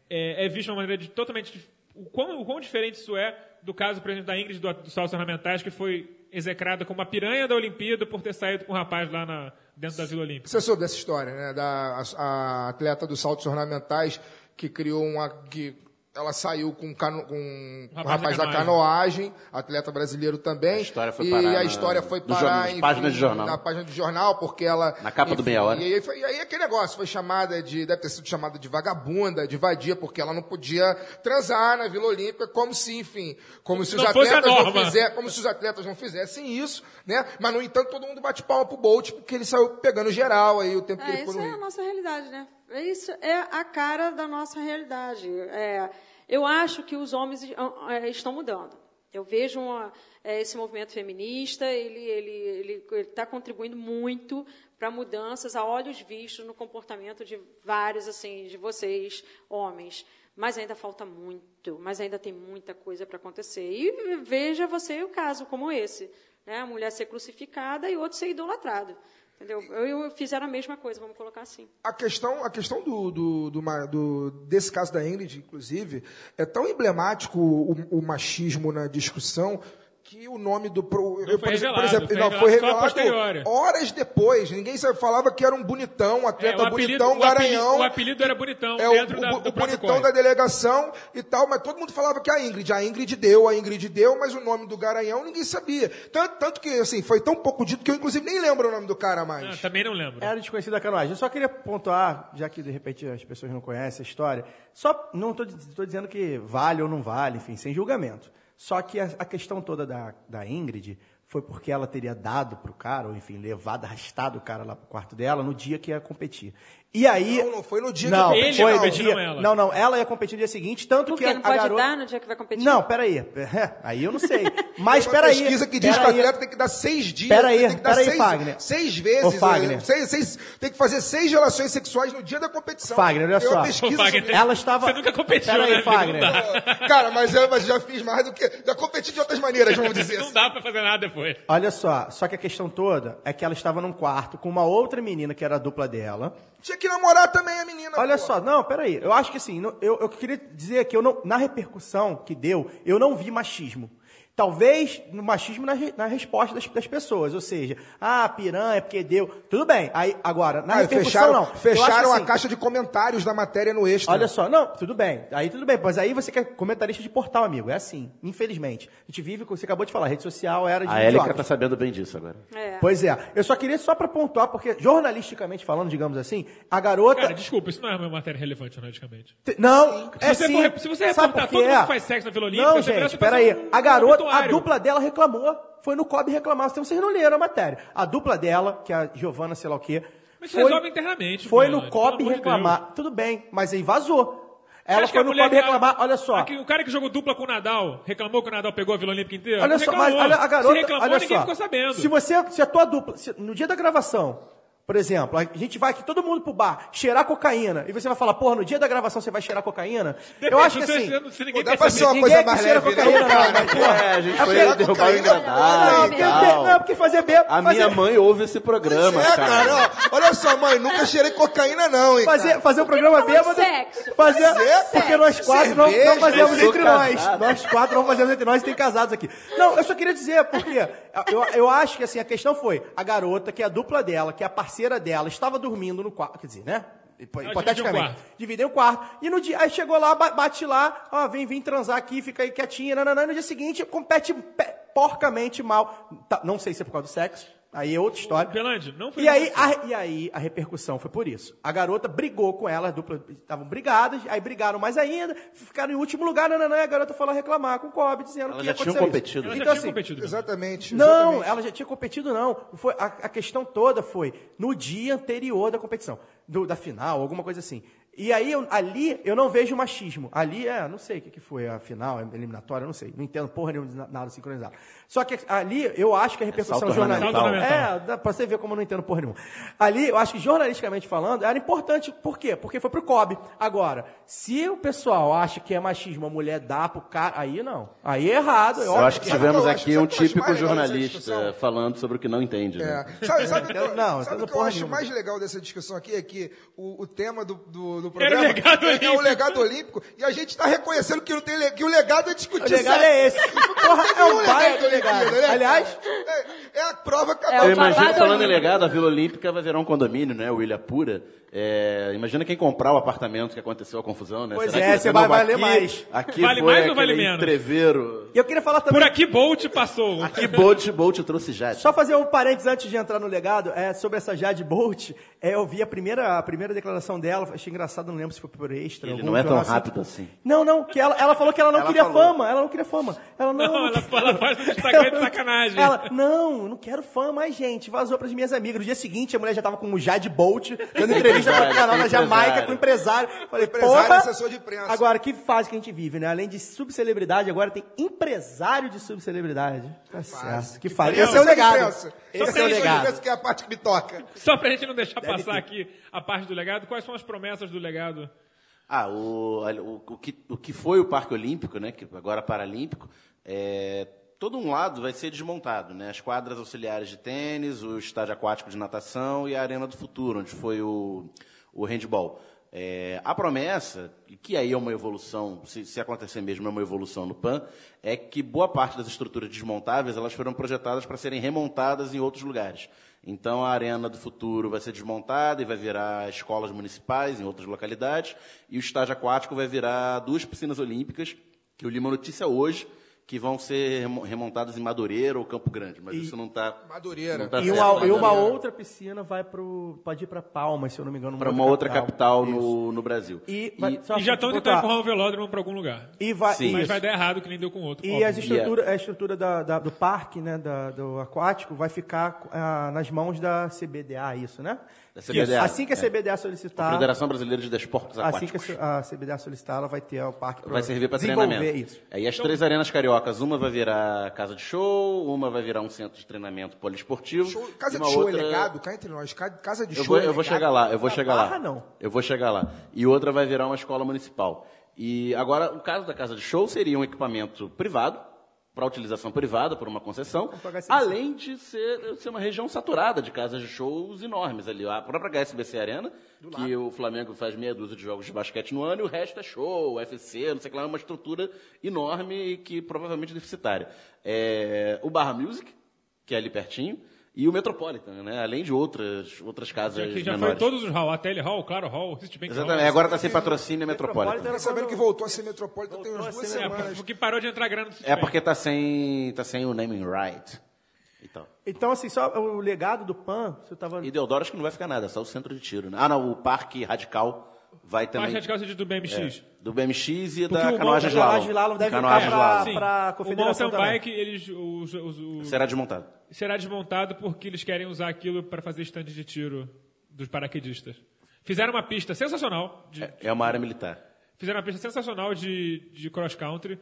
é, é visto de uma maneira de totalmente. O quão, o quão diferente isso é do caso, por exemplo, da Ingrid do, dos Saltos Ornamentais, que foi execrada como a piranha da Olimpíada por ter saído com um rapaz lá na, dentro da Vila Olímpica. Você soube dessa história, né? Da a, a atleta dos saltos ornamentais que criou uma. Que ela saiu com, cano, com um rapaz rapaz, da canoagem, atleta brasileiro também. A história foi e parar a na- história foi parar jornal- página de jornal. na página do jornal, porque ela. Na capa do Meia Hora. E aí, foi- e aí aquele negócio foi chamada de. Deve ter sido chamada de vagabunda, de vadia, porque ela não podia transar na Vila Olímpica, como se, enfim, como se os Não a atletas não fizessem como se os atletas não fizessem isso, né? Mas, no entanto, todo mundo bate palma pro Bolt, porque ele saiu pegando geral aí o tempo que É, ele ficou isso no é a nossa realidade, né? Isso é a cara da nossa realidade. É, eu acho que os homens é, estão mudando. Eu vejo uma- é, esse movimento feminista, ele ele ele está contribuindo muito para mudanças a olhos vistos no comportamento de vários assim de vocês homens. Mas ainda falta muito, mas ainda tem muita coisa para acontecer. E veja você o caso como esse, né? A mulher ser crucificada e outro ser idolatrado. Entendeu? Eu, eu fizeram a mesma coisa, vamos colocar assim. A questão, a questão do, do, do do- desse caso da Ingrid, inclusive, é tão emblemático o, o machismo na discussão que o nome do. Pro, eu, por, exemplo- por revelado, exemplo, foi não, revelado foi revelado horas depois. Ninguém sabe, falava que era um bonitão, um É, atleta o apelido, bonitão, o apelido- garanhão. o apelido era bonitão É o, dentro o- da, o bonitão da delegação e tal, mas todo mundo falava que a Ingrid, a Ingrid deu, a Ingrid deu, mas o nome do Garanhão ninguém sabia. Tanto, tanto que, assim, foi tão pouco dito que eu, inclusive, nem lembro o nome do cara mais. Ah, também não lembro. Era desconhecida a canoagem. Eu só queria pontuar, já que de repente as pessoas não conhecem a história, só não estou dizendo que vale ou não vale, enfim, sem julgamento. Só que a, a questão toda da, da Ingrid foi porque ela teria dado para o cara, ou enfim, levado, arrastado o cara lá para o quarto dela no dia que ia competir. E aí. Não, não foi no dia que não, ia competir, foi não, dia, não ela. Não, não, ela ia competir no dia seguinte, tanto Por que a, Não a pode garota... dar no dia que vai competir? Não, peraí. Aí eu não sei. Mas Tem uma peraí. pesquisa que diz que o peraí. atleta tem que dar seis dias. Peraí, tem que dar peraí, seis, Fagner. Seis vezes. Ô, Fagner. eh, Seis, seis, tem que fazer seis relações sexuais no dia da competição. Fagner, olha Tem uma só. pesquisa Ô, Fagner, sobre Ela estava. Você nunca competiu, Peraí, né? Fagner. Não dá. Cara, mas eu mas já fiz mais do que. Já competi de outras maneiras, vamos dizer Não assim. dá pra fazer nada depois. Olha só, só que a questão toda é que ela estava num quarto com uma outra menina que era a dupla dela. Tinha que namorar também a menina. Olha só, não, peraí. Eu acho que assim, eu, eu queria dizer que eu não, na repercussão que deu, eu não vi machismo. Talvez no machismo na, na resposta das, das pessoas, ou seja, ah, piranha, porque deu. Tudo bem. Aí, agora, na Ah, repercussão fecharam não. Fecharam que, a assim, caixa de comentários da matéria no extra. Olha só, não, tudo bem. Aí tudo bem, mas aí você quer comentarista de portal, amigo. É assim, infelizmente. A gente vive, como você acabou de falar, rede social era de A Érica idiotas. tá sabendo bem disso agora. É. Pois é. Eu só queria só para pontuar, porque jornalisticamente falando, digamos assim, a garota. Cara, desculpa, isso não é uma matéria relevante jornalisticamente. Te- Não, Se é você sim. for- se você reportar por todo quê? mundo que faz sexo na Vila Olímpica, Não, você gente, peraí. um A garota, a dupla dela reclamou. Foi no COB reclamar. Então vocês não leram a matéria. A dupla dela, que é a Giovana, sei lá o quê. Mas foi, resolve internamente, Foi Bernardo, no COB amor de reclamar. Tudo bem, mas aí vazou. Ela foi no que- reclamar, olha só. Aqui, o cara que jogou dupla com o Nadal reclamou que o Nadal pegou a Vila Olímpica inteira? Olha só, reclamou. mas olha a garota. Se reclamou, olha ninguém só. ficou sabendo. Se você, se a tua dupla, se- no dia da gravação, por exemplo, a gente vai aqui todo mundo pro bar cheirar cocaína e você vai falar, porra, no dia da gravação você vai cheirar cocaína? Eu acho que se assim. você- se ninguém perceber- ser uma coisa aqui mais leve, né? cocaína, não, mas, porra, É, a gente é foi porque- derrubar o cocaína, Não, não, porque fazer bebo. A fazer, minha mãe ouve esse programa, É, cara. cara, ó, olha só, mãe, nunca cheirei cocaína, não, hein? Fazer, fazer um programa bêbado. sexo? Fazer, não porque nós quatro não, não fazemos entre nós. casado. Nós quatro não fazemos entre nós e tem casados aqui. Não, eu só queria dizer, porque eu, eu acho que assim, a questão foi, a garota, que é a dupla dela, que é a parceira dela, estava dormindo no quarto, quer dizer, né? Hipoteticamente. dividiu o quarto. E no dia, aí chegou lá, ba- bate lá, ó, vem, vem transar aqui, fica aí quietinha, nananã. No dia seguinte, compete pe- porcamente mal. Tá, não sei se é por causa do sexo, Aí é outra história. Belande, não foi E aí, a, e aí a repercussão foi por isso. A garota brigou com elas, dupla, estavam brigadas, aí brigaram mais ainda, ficaram em último lugar, não, não, não, a garota falou reclamar com o Kobe, dizendo que ia acontecer Não, isso. foi Então você. assim, a garota brigou com elas, dupla, estavam brigadas, aí brigaram mais ainda, ficaram em último lugar, não, não, não, e a garota falou reclamar com o Kobe, dizendo Elas que já acontecer competido. Ela já Então tinha assim, competido. Exatamente. não, exatamente. ela já tinha competido, não. Foi, a, a questão toda foi no dia anterior da competição, do- da final, alguma coisa assim. E aí, eu- ali, eu não vejo machismo. Ali, é, não sei o que, que foi, a final, a eliminatória, não sei. Não entendo porra nenhuma de na- nada sincronizado. Só que ali, eu acho que a repercussão salto jornalística... É, dá pra você ver como eu não entendo porra nenhuma. Ali, eu acho que jornalisticamente falando, era importante. Por quê? Porque foi pro COB. Agora, se o pessoal acha que é machismo, a mulher dá pro cara... Aí não. Aí é errado. É Eu óbvio acho que que tivemos aqui um típico jornalista falando sobre o que não entende. né? É. Sabe, sabe, o que eu- Não, sabe o que eu acho nenhuma. mais legal dessa discussão aqui? É que o, o tema do, do, do o programa legado é, é o legado olímpico e a gente está reconhecendo que, não tem, que o legado é discutir O legado sexo. é esse. Porra, é um baita legado. Olimpíada, né, Aliás, é, é a prova que É Eu imagino, falando em legado, a Vila Olímpica vai virar um condomínio, né? O Ilha Pura. É, imagina quem comprar o apartamento que aconteceu a confusão, né? Pois Será é, que você vai valer aqui, mais. Aqui Vale foi mais ou vale menos? entreveiro. e eu queria falar também... Por aqui, Bolt passou. Aqui Bolt, Bolt trouxe Jade. Só fazer um parênteses antes de entrar no legado, é, sobre essa Jade Bolt, é, eu vi a primeira, a primeira declaração dela, achei engraçado, não lembro se foi por extra. Ele algum não é tão jornal rápido assim. Não, não, que ela, ela falou que ela não Ela queria falou. fama, ela não queria fama. Ela não, Não, não ela, ela faz no Instagram de sacanagem. Ela, não, não quero fama, mas gente, vazou pras minhas amigas. No dia seguinte, a mulher já tava com o Jade Bolt, dando entrevista pro Empresário, canal Jamaica, com o empresário. Falei, Empresário, porra, assessor de imprensa. Agora, que fase que a gente vive, né? Além de subcelebridade, agora tem empresário de subcelebridade. Tá certo. Que fase. Esse é o legado. Esse Só é o legado. que é a parte que me toca. Só pra gente não deixar passar ter. aqui a parte do legado, quais são as promessas do legado? Ah, o, o, o que, o que foi o Parque Olímpico, né, que agora é Paralímpico, é, todo um lado vai ser desmontado, né? As quadras auxiliares de tênis, o estádio aquático de natação e a Arena do Futuro, onde foi o, o handball. É, a promessa, que aí é uma evolução, se, se acontecer mesmo é uma evolução no PAN, é que boa parte das estruturas desmontáveis elas foram projetadas para serem remontadas em outros lugares. Então a Arena do Futuro vai ser desmontada e vai virar escolas municipais em outras localidades, e o estádio aquático vai virar duas piscinas olímpicas, que eu li uma notícia hoje, que vão ser remo- remontadas em Madureira ou Campo Grande, mas isso não está Madureira. Tá E certo, uma, e uma ali- outra piscina vai pro. Pode ir pra Palmas, se eu não me engano. para uma outra capital Isso. no, no Brasil. E, vai- E já estão tentando empurrar o velódromo pra algum lugar. E vai, Sim. Mas isso. vai dar errado, que nem deu com outro. E óbvio. as estrutura, a estrutura da- da- do parque, né, da- do aquático, vai ficar ah, nas mãos da CBDA, isso, né? Da CBDA, Assim que a é. CBDA solicitar, Federação Brasileira de Desportos assim que Aquáticos. a CBDA solicitar, ela vai ter o parque Vai servir para desenvolver treinamento. isso. Aí as três arenas cariocas, uma vai virar casa de show, uma vai virar um centro de treinamento poliesportivo. Show- casa de uma show outra... é legado, cá entre nós. ca- Casa de Eu show vou, é eu vou chegar lá, eu vou Na chegar Barra, lá. não. Eu vou chegar lá. E outra vai virar uma escola municipal. E agora, o caso da casa de show seria um equipamento privado, para utilização privada, por uma concessão, além de ser, ser uma região saturada de casas de shows enormes ali. A própria HSBC Arena, que o Flamengo faz meia dúzia de jogos de basquete no ano, e o resto é show, UFC, não sei o que lá, é uma estrutura enorme e que provavelmente é deficitária. É, o Barra Music, que é ali pertinho, e o Metropolitan, né? além de outras, outras casas Que já foi menores. todos os hall, a Tele Hall, Claro Hall, Citibank Hall. Exatamente, agora está sem patrocínio Metropolitan Metropolitan. Fiquei sabendo que voltou a ser metropolitana tem umas Voltou duas ser É, semanas. porque parou de entrar grana no É Citibank. porque tá sem, tá sem o naming right. Então. Então, assim, só o legado do PAN, você estava... E Deodoro acho que não vai ficar nada, só o centro de tiro. Né? Ah, não, o Parque Radical vai também. Parte radical seja do BMX. Do BMX e Porque da canoagem slalom. canoagem slalom deve Canoagem ficar pra- slalom. Sim. pra o confederação mountain também. bike, eles, os, os- os- Será desmontado. será desmontado porque eles querem usar aquilo para fazer stand de tiro dos paraquedistas. Fizeram uma pista sensacional, de- É uma área militar. fizeram uma pista sensacional de, de cross country,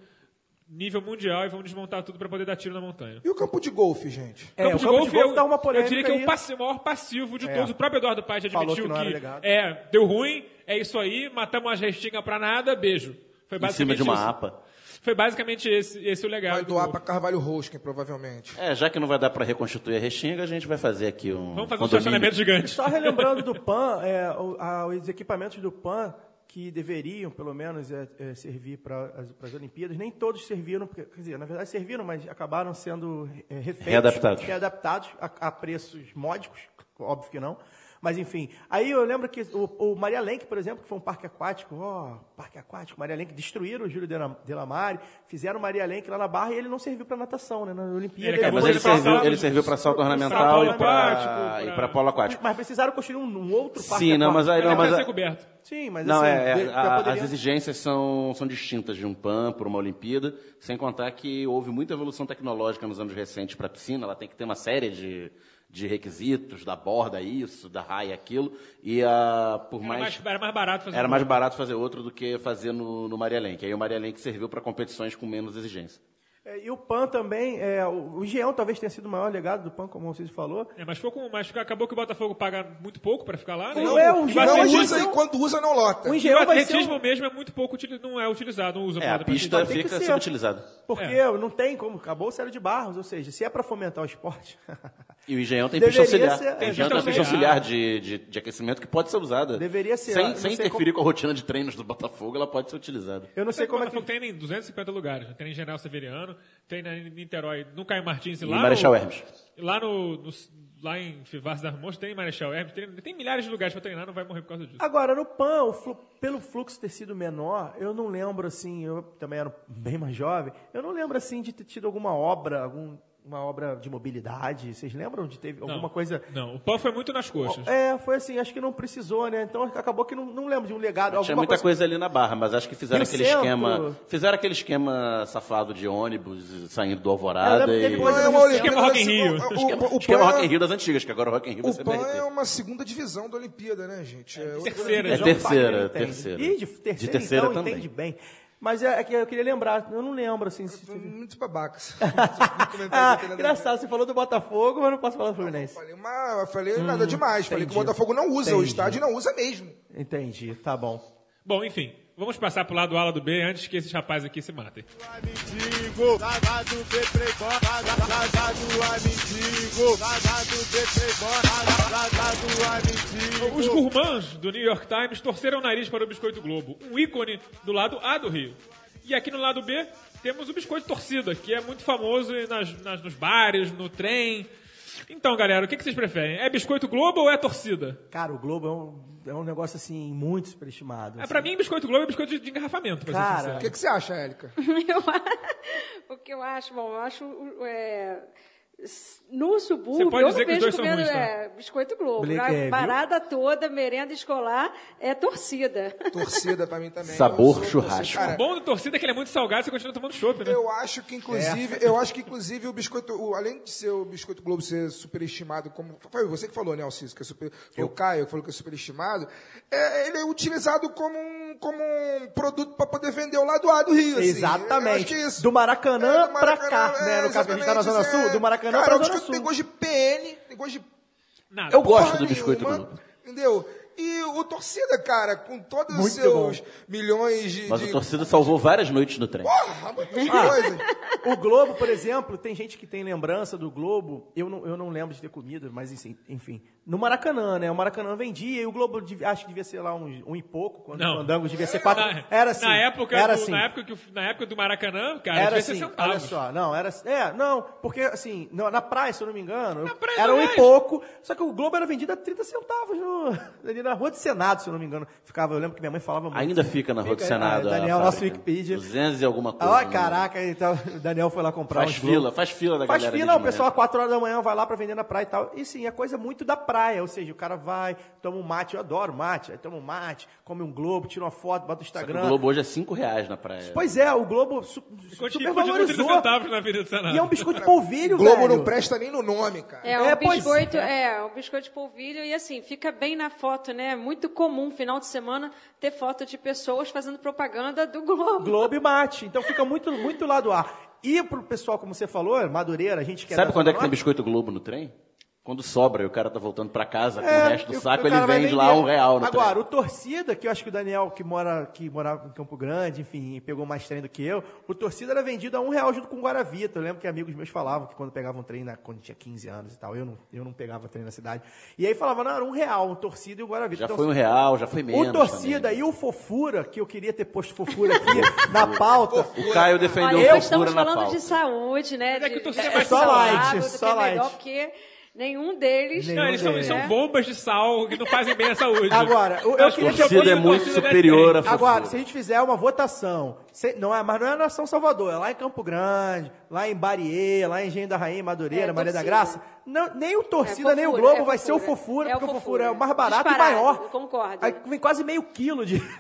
nível mundial, e vão desmontar tudo para poder dar tiro na montanha. E o campo de golfe, gente? É, campo o de campo golfe, de golfe eu, dá uma eu polêmica diria que é o passi- maior passivo de É. todos. O próprio Eduardo Paes Falou admitiu que não que, era legado. é, deu ruim, é isso aí, matamos as restingas pra nada, beijo. Foi Em basicamente cima de uma isso. APA. Foi basicamente esse, esse o legado. Vai do doar golfe. para Carvalho Roskin, provavelmente. É, já que não vai dar para reconstituir a restinga, a gente vai fazer aqui um. Vamos fazer um estacionamento gigante. Só relembrando do PAN, é, o- a- os equipamentos do PAN que deveriam, pelo menos, é, é, servir para as, para as Olimpíadas, nem todos serviram, porque, quer dizer, na verdade serviram, mas acabaram sendo é, refeitos, Readaptados. readaptados a, a preços módicos, óbvio que não. Mas enfim, aí eu lembro que o, o Maria Lenk, por exemplo, que foi um parque aquático, ó, parque aquático, Maria Lenk, destruíram o Júlio Dela- Delamare, fizeram o Maria Lenk lá na Barra e ele não serviu para natação, né, na Olimpíada. Ele acabou Mas ele Ele serviu, ele serviu para salto ornamental e para aquático, e pra- para polo aquático. Mas precisaram construir um, um outro parque Sim, não, mas aí Ele não, mas ser coberto. Sim, mas Não, assim, é, é, pra a- poderia- as exigências são, são distintas de um PAN para uma Olimpíada, sem contar que houve muita evolução tecnológica nos anos recentes para a piscina, ela tem que ter uma série de, de requisitos, da borda isso, da raia aquilo, e a, por Era mais... mais, era mais barato fazer Era mais barato fazer outro do que fazer no, no Maria Lenk. Aí o Maria Lenk serviu para competições com menos exigência. É, e o PAN também, é, o, Engenhão talvez tenha sido o maior legado do PAN, como vocês falou. É, mas, ficou com, mas acabou que o Botafogo paga muito pouco para ficar lá, né? Não é, o E Engenhão Não usa e quando usa não lota. O o Engenhão vai ser... atletismo um- mesmo é muito pouco, não é utilizado, não usa É, a pista fica subutilizada. Porque É. não tem como, acabou o Célio de Barros, ou seja, se é para fomentar o esporte... E o Engenhão tem Deveria pista auxiliar. ser- o tem uma pista pista auxiliar de, de, de aquecimento que pode ser usada. Deveria ser, Sem, sem interferir com a rotina de treinos do Botafogo, ela pode ser utilizada. Eu não sei o como é que... tem em 250 lugares. Tem em General Severiano, tem em Niterói, no Caio Martins e E lá Marechal no, Hermes. Lá no, no- lá em Vaz das Mãos tem Marechal Hermes, tem, tem milhares de lugares para treinar, não vai morrer por causa disso. Agora, no PAN, o flu- pelo fluxo ter sido menor, eu não lembro, assim, eu também era bem mais jovem, eu não lembro, assim, de ter tido alguma obra, algum, uma obra de mobilidade. Vocês lembram de ter alguma Não, coisa... Não, o pão foi muito nas coxas. É, foi assim, acho que não precisou, né? Então acabou que não, não lembro de um legado. Tinha alguma muita coisa... ali na barra, mas acho que fizeram E aquele centro? esquema. Fizeram aquele esquema safado de ônibus saindo do Eu Alvorada. lembro que E... depois- Não é uma Esquema Rock in Rio. o- o- Esquema, o esquema PAN- Rock in Rio das antigas, que agora o Rock in Rio vai O ser PAN BRT. é uma segunda divisão da Olimpíada, né, gente? É outra- Terceira. É terceira, terceira. Ih, de terceira, De terceira então, também. entende bem. Mas é, é que eu queria lembrar, eu não lembro, assim... se- Muito babacas. ah, engraçado, você falou do Botafogo, mas não posso falar do Fluminense. Falei, uma, falei nada demais. Falei que o entendi. Botafogo não usa, o Entendi. estádio não usa mesmo. Entendi, tá bom. Bom, enfim, vamos passar pro lado A, lado B, antes que esses rapazes aqui se matem. Do do do do. Os gourmands do New York Times torceram o nariz para o Biscoito Globo, um ícone do lado A do Rio. E aqui no lado B temos o Biscoito Torcida, que é muito famoso nas, nas- nos bares, no trem. Então, galera, o que, que vocês preferem? É Biscoito Globo ou é torcida? Cara, o Globo é um, é um negócio, assim, muito superestimado. É, assim. pra mim, Biscoito Globo é biscoito de, de engarrafamento, pra Cara, O que, que você acha, Érica? O que eu acho, bom, eu acho é, no subúrbio, Você pode eu dizer que os dois são comendo ruins, tá? é, biscoito Globo. Ble- A é, viu? parada toda, merenda escolar, é torcida. Torcida pra mim também. Sabor Eu sou churrasco. torcida. Cara, O bom do torcida é que ele é muito salgado, você continua tomando chopp, né? Eu acho que inclusive, eu acho que inclusive o biscoito, o- além de ser o biscoito Globo ser superestimado como foi você que falou, né, Alciso, que é super, foi o Caio que falou que é superestimado, é, ele é utilizado como um, como um produto para poder vender o lado A do Rio, assim. Eu acho Exatamente. que é isso. Do Maracanã do pra cá, né? No caso que a gente tá na Zona exatamente, Sul, do Maracanã Cara, pra Zona biscoito Sul. tem gosto de PN, tem gosto de Nada. Eu gosto do biscoito nenhuma. Entendeu? E o torcida, cara, com todos os Muito seus milhões de. Mas de... o torcida salvou várias noites no trem. Porra, muitas coisas. O Globo, por exemplo, tem gente que tem lembrança do Globo. Eu não, eu não lembro de ter comido, mas enfim, enfim. No Maracanã, né? O Maracanã vendia e o Globo devia- acho que devia ser lá um, um e pouco, quando Não. o Fandango devia ser quatro. Na, Era assim. na época, era do, assim. na, época que, na época do Maracanã, cara, Era devia ser assim, centavos. olha só, não, era É, não, porque assim, na praia, se eu não me engano, era um e é. pouco, só que o Globo era vendido a 30 centavos no, ali na Rua do Senado, se eu não me engano. Ficava, eu lembro que minha mãe falava muito. Ainda fica na Rua do Senado. ah, a Daniel, nosso. Wikipedia. 200 e alguma coisa. Ah, né? caraca, então, o Daniel foi lá comprar Faz fila, faz fila da Faz galera. fila, ali o pessoal às 4 horas da manhã vai lá pra vender na praia e tal. E sim, é coisa muito da praia, ou seja, o cara vai, toma um mate, eu adoro mate, aí toma um mate, come um globo, tira uma foto, bota no Instagram. O Globo hoje é 5 reais na praia. Pois é, o Globo su Continua super 30 valorizou. centavos na Avenida do Senado. E é um biscoito de polvilho, Globo velho. não presta nem no nome, cara. É, um É, biscoito, é. é. um biscoito de polvilho e assim, fica bem na foto, né? É muito comum, final de semana, ter foto de pessoas fazendo propaganda do Globo. Globo e mate. Então fica muito, muito lá do ar. E pro pessoal, como você falou, Madureira, a gente quer. Sabe quando é que tem biscoito Globo no trem? Quando sobra e o cara tá voltando pra casa com É, o resto e do saco, ele vende lá um real no Agora, trem. o torcida, que eu acho que o Daniel, que, mora, que morava em Campo Grande, enfim, pegou mais trem do que eu, o torcida era vendido a um real junto com o Guaravita. Eu lembro que amigos meus falavam que quando pegavam trem, na, quando tinha 15 anos e tal, eu não, eu não pegava trem na cidade. E aí falavam, não, era um real, o torcida e o Guaravita. Já Então, foi um real, já foi menos. o torcida também. e o fofura, que eu queria ter posto fofura aqui na pauta. O Caio defendeu Olha, o fofura estamos na falando pauta. de saúde, né? Mas é de, que o torcida de é mais saudável, light, que só é melhor, light. porque Nenhum deles. Não, eles são, deles. são bombas de sal que não fazem bem à saúde. Agora, eu- eu Acho que queria Torcida é muito superior a fofura. Agora, se a gente fizer uma votação, não é, mas não é na São Salvador, é lá em Campo Grande, lá em Bariê, lá em Engenho da Rainha, Madureira, É, Maria da. Graça, não- nem o torcida, É, nem o fofura, Globo é vai ser o fofura. fofura, É o porque o fofura fofura. é o mais barato e maior. concordo. Aí vem quase meio quilo de.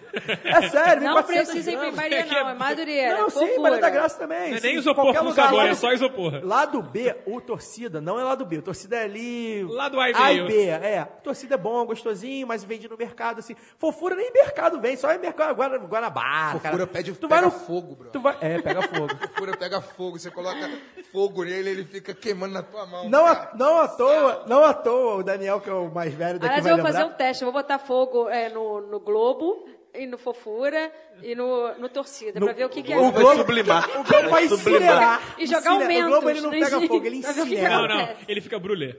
É sério, vem Não 400 precisa ir pra gramas. Maria, não. É Madureira. Não, sim, fofura. Maria da Graça também. Não é nem isopor com sabor, é só isopor. Lá do B, o torcida não é lá do B. O torcida é ali. Lá do A e A e. B, é. Torcida é bom, gostosinho, mas vende no mercado assim. Fofura nem mercado vem, só é mercado Guanabara. Fofura pede- tu pega vai no, fogo, bro. Tu vai, é, pega fogo. Fura pega fogo, você coloca fogo nele, ele fica queimando na tua mão. Não, à- não à toa, não à toa, o Daniel, que é o mais velho daqui, Aliás, vai eu vou lembrar. fazer um teste. Eu vou botar fogo é, no, no Globo, e no Fofura, e no, no Torcida, pra ver o que, que é. O Vai Globo, sublimar. o Globo vai sublimar. incinerar. E jogar Incine- aumentos O Globo ele não no pega fogo, ele o incinera. Não, não, ele fica brulê.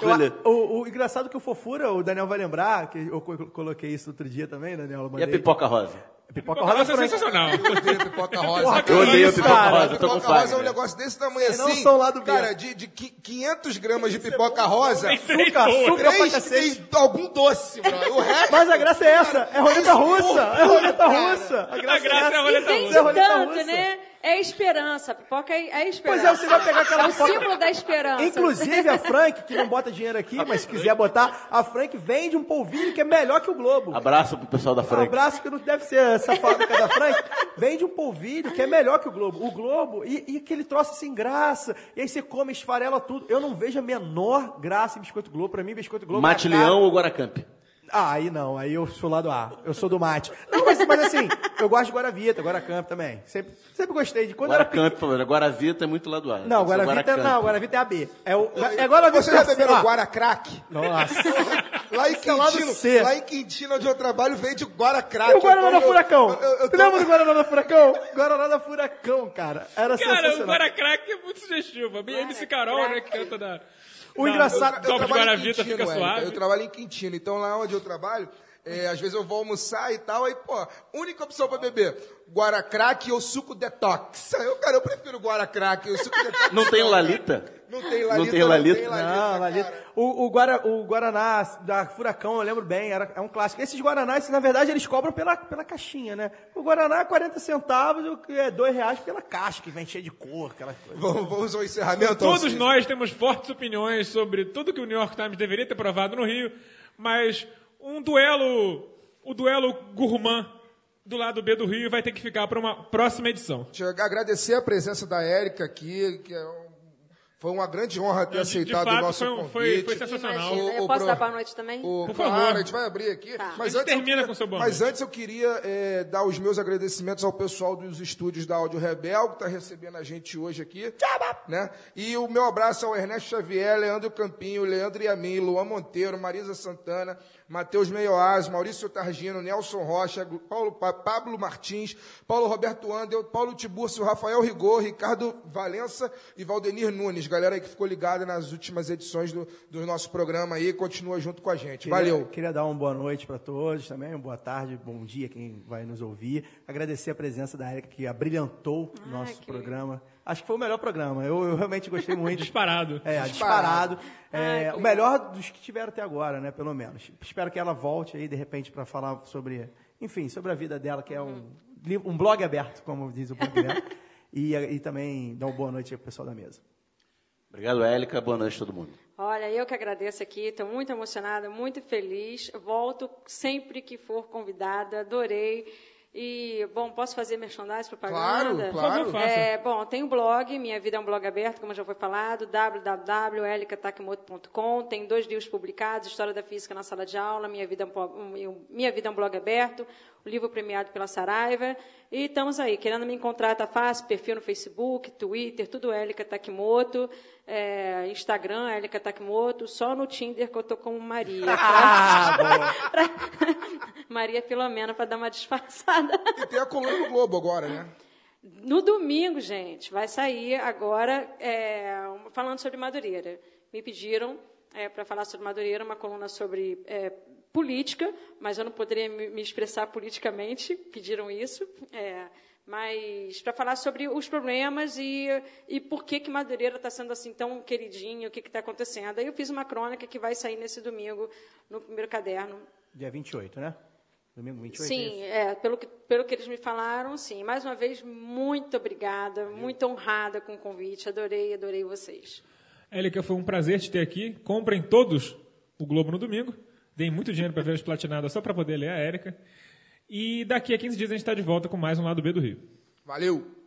Eu- o, o engraçado é que o Fofura, o Daniel vai lembrar, que eu co- coloquei isso outro dia também, Daniel. E a pipoca rosa? Pipoca Nossa, rosa é franca. sensacional. Eu odeio pipoca rosa. Eu odeio a isso, pipoca cara? rosa, Pipoca rosa é um negócio desse tamanho Vocês não assim. são lá do. Cara, de, de qui- 500 gramas de pipoca rosa, Açúcar, açúcar pra cacete. tem algum doce, bro. O resto... Mas a graça é essa, é roleta russa, é roleta russa. A A graça é a essa. roleta é roleta tanto, russa. né? É esperança. A pipoca é, é esperança. Pois é, você vai pegar aquela É o símbolo da esperança. Inclusive a Frank, que não bota dinheiro aqui, mas se quiser botar, a Frank vende um polvilho que é melhor que o Globo. Abraço pro pessoal da Um Frank. abraço que não deve ser essa fábrica da Frank. Vende um polvilho que é melhor que o Globo. O Globo, e, e aquele troço sem graça. E aí você come, esfarela tudo. Eu não vejo a menor graça em Biscoito Globo. Pra mim, Biscoito Globo Mate é caro. Leão ou Guaracamp? Ah, aí não, aí eu sou lá do A. Eu sou do mate. Não, mas, mas assim, eu gosto de Guaravita, Guaracamp também. Sempre, sempre gostei de. Quando eu era Guaracamp, favor. Guaravita é muito lá do ar. Não, Guaravita, Guaracamp. não, Guaravita é AB. É, o, é Guaravita. Você já beberam Guaracrack? Nossa. Lá em é Quintino, lá em Quintino, onde eu trabalho, vende Guaracrack. E o Guaraná da Então, eu- Furacão? eu- eu Tu tô- lembra do Guaraná da Furacão? Guaraná da Furacão, cara. Era Cara, o sensacional. Guaracrack é muito sugestivo. A MC Carol, né, que canta da... O engraçado- do copo de trabalho em Guaravita Quintino, fica suave. Eu trabalho em Quintino, então lá onde eu trabalho, é, às vezes eu vou almoçar e tal, aí, pô, única opção pra beber, Guaracrack ou suco detox. Eu, cara, eu prefiro Guaracrack ou suco detox. Não tem Lalita? Não tem Lalita, Não tem Lalita? tem Não, Lalita, Lalita. cara. O, o, Guara, o Guaraná da Furacão, eu lembro bem, era, é um clássico. Esses Guaranás, na verdade, eles cobram pela, pela caixinha, né? O Guaraná é 40 centavos, o que é 2 reais pela caixa, que vem cheia de cor, aquela coisa. Vamos, vamos ao encerramento. Todos nós temos fortes opiniões sobre tudo que o New York Times deveria ter provado no Rio, mas um duelo, o duelo gourmand do lado B do Rio vai ter que ficar para uma próxima edição. Deixa eu agradecer a presença da Érica aqui, que é um- foi uma grande honra ter De- de aceitado fato, o nosso foi um- convite. foi- foi sensacional. Imagina. Eu posso dar boa noite também? O, Por claro, favor. a gente vai abrir aqui. Tá. Mas A gente antes eu termina queria- com seu boa Mas antes eu queria é, dar os meus agradecimentos ao pessoal dos estúdios da Áudio Rebel, que está recebendo a gente hoje aqui. Né? E o meu abraço ao Ernesto Xavier, Leandro Campinho, Leandro Yamin, Luan Monteiro, Marisa Santana, Matheus Meioás, Maurício Targino, Nelson Rocha, Paulo, Pa- Pablo Martins, Paulo Roberto Andel, Paulo Tiburcio, Rafael Rigor, Ricardo Valença e Valdenir Nunes. Galera aí que ficou ligada nas últimas edições do, do nosso programa aí, continua junto com a gente. Valeu. Queria, queria dar uma boa noite para todos também, uma boa tarde, bom dia quem vai nos ouvir. Agradecer a presença da Erika, que abrilhantou o nosso que programa. Acho que foi o melhor programa. Eu, eu realmente gostei muito. Disparado. É, disparado. É, o melhor dos que tiveram até agora, né? Pelo menos. Espero que ela volte aí, de repente, para falar sobre, enfim, sobre a vida dela, que é um, li- um blog aberto, como diz o blog dela. E, e também dar uma boa noite ao pessoal da mesa. Obrigado, Élica. Boa noite a todo mundo. Olha, eu que agradeço aqui, estou muito emocionada, muito feliz. Volto sempre que for convidada, adorei. E, bom, posso fazer merchandising, propaganda? Claro, claro. Faça. É, bom, tem um blog, Minha Vida é um Blog Aberto, como já foi falado, www.elicatakemoto.com. Tem dois livros publicados, História da Física na Sala de Aula, Minha Vida, é um um- Minha Vida é um Blog Aberto, o livro premiado pela Saraiva. E estamos aí, querendo me encontrar, tá fácil, perfil no Facebook, Twitter, tudo Élica Takimoto, é, Instagram, Élica Takimoto, só no Tinder que eu tô como Maria. Ah, boa. Pra- Maria Filomena, para dar uma disfarçada. E tem a coluna do Globo agora, né? No domingo, gente, vai sair agora é, falando sobre Madureira. Me pediram para falar sobre Madureira, uma coluna sobre é, política, mas eu não poderia me, me expressar politicamente, pediram isso. Mas para falar sobre os problemas e, e por que, que Madureira está sendo assim tão queridinho, o que está acontecendo. Aí eu fiz uma crônica que vai sair nesse domingo, no primeiro caderno. Dia 28, né? Domingo 28? Sim, é é, pelo, que, pelo que eles me falaram, sim. Mais uma vez, muito obrigada, muito honrada com o convite. Adorei, adorei vocês. Élica, foi um prazer te ter aqui. Comprem todos o Globo no domingo. Deem muito dinheiro para ver as platinadas só para poder ler a Érica. E daqui a 15 dias a gente está de volta com mais um Lado B do Rio. Valeu!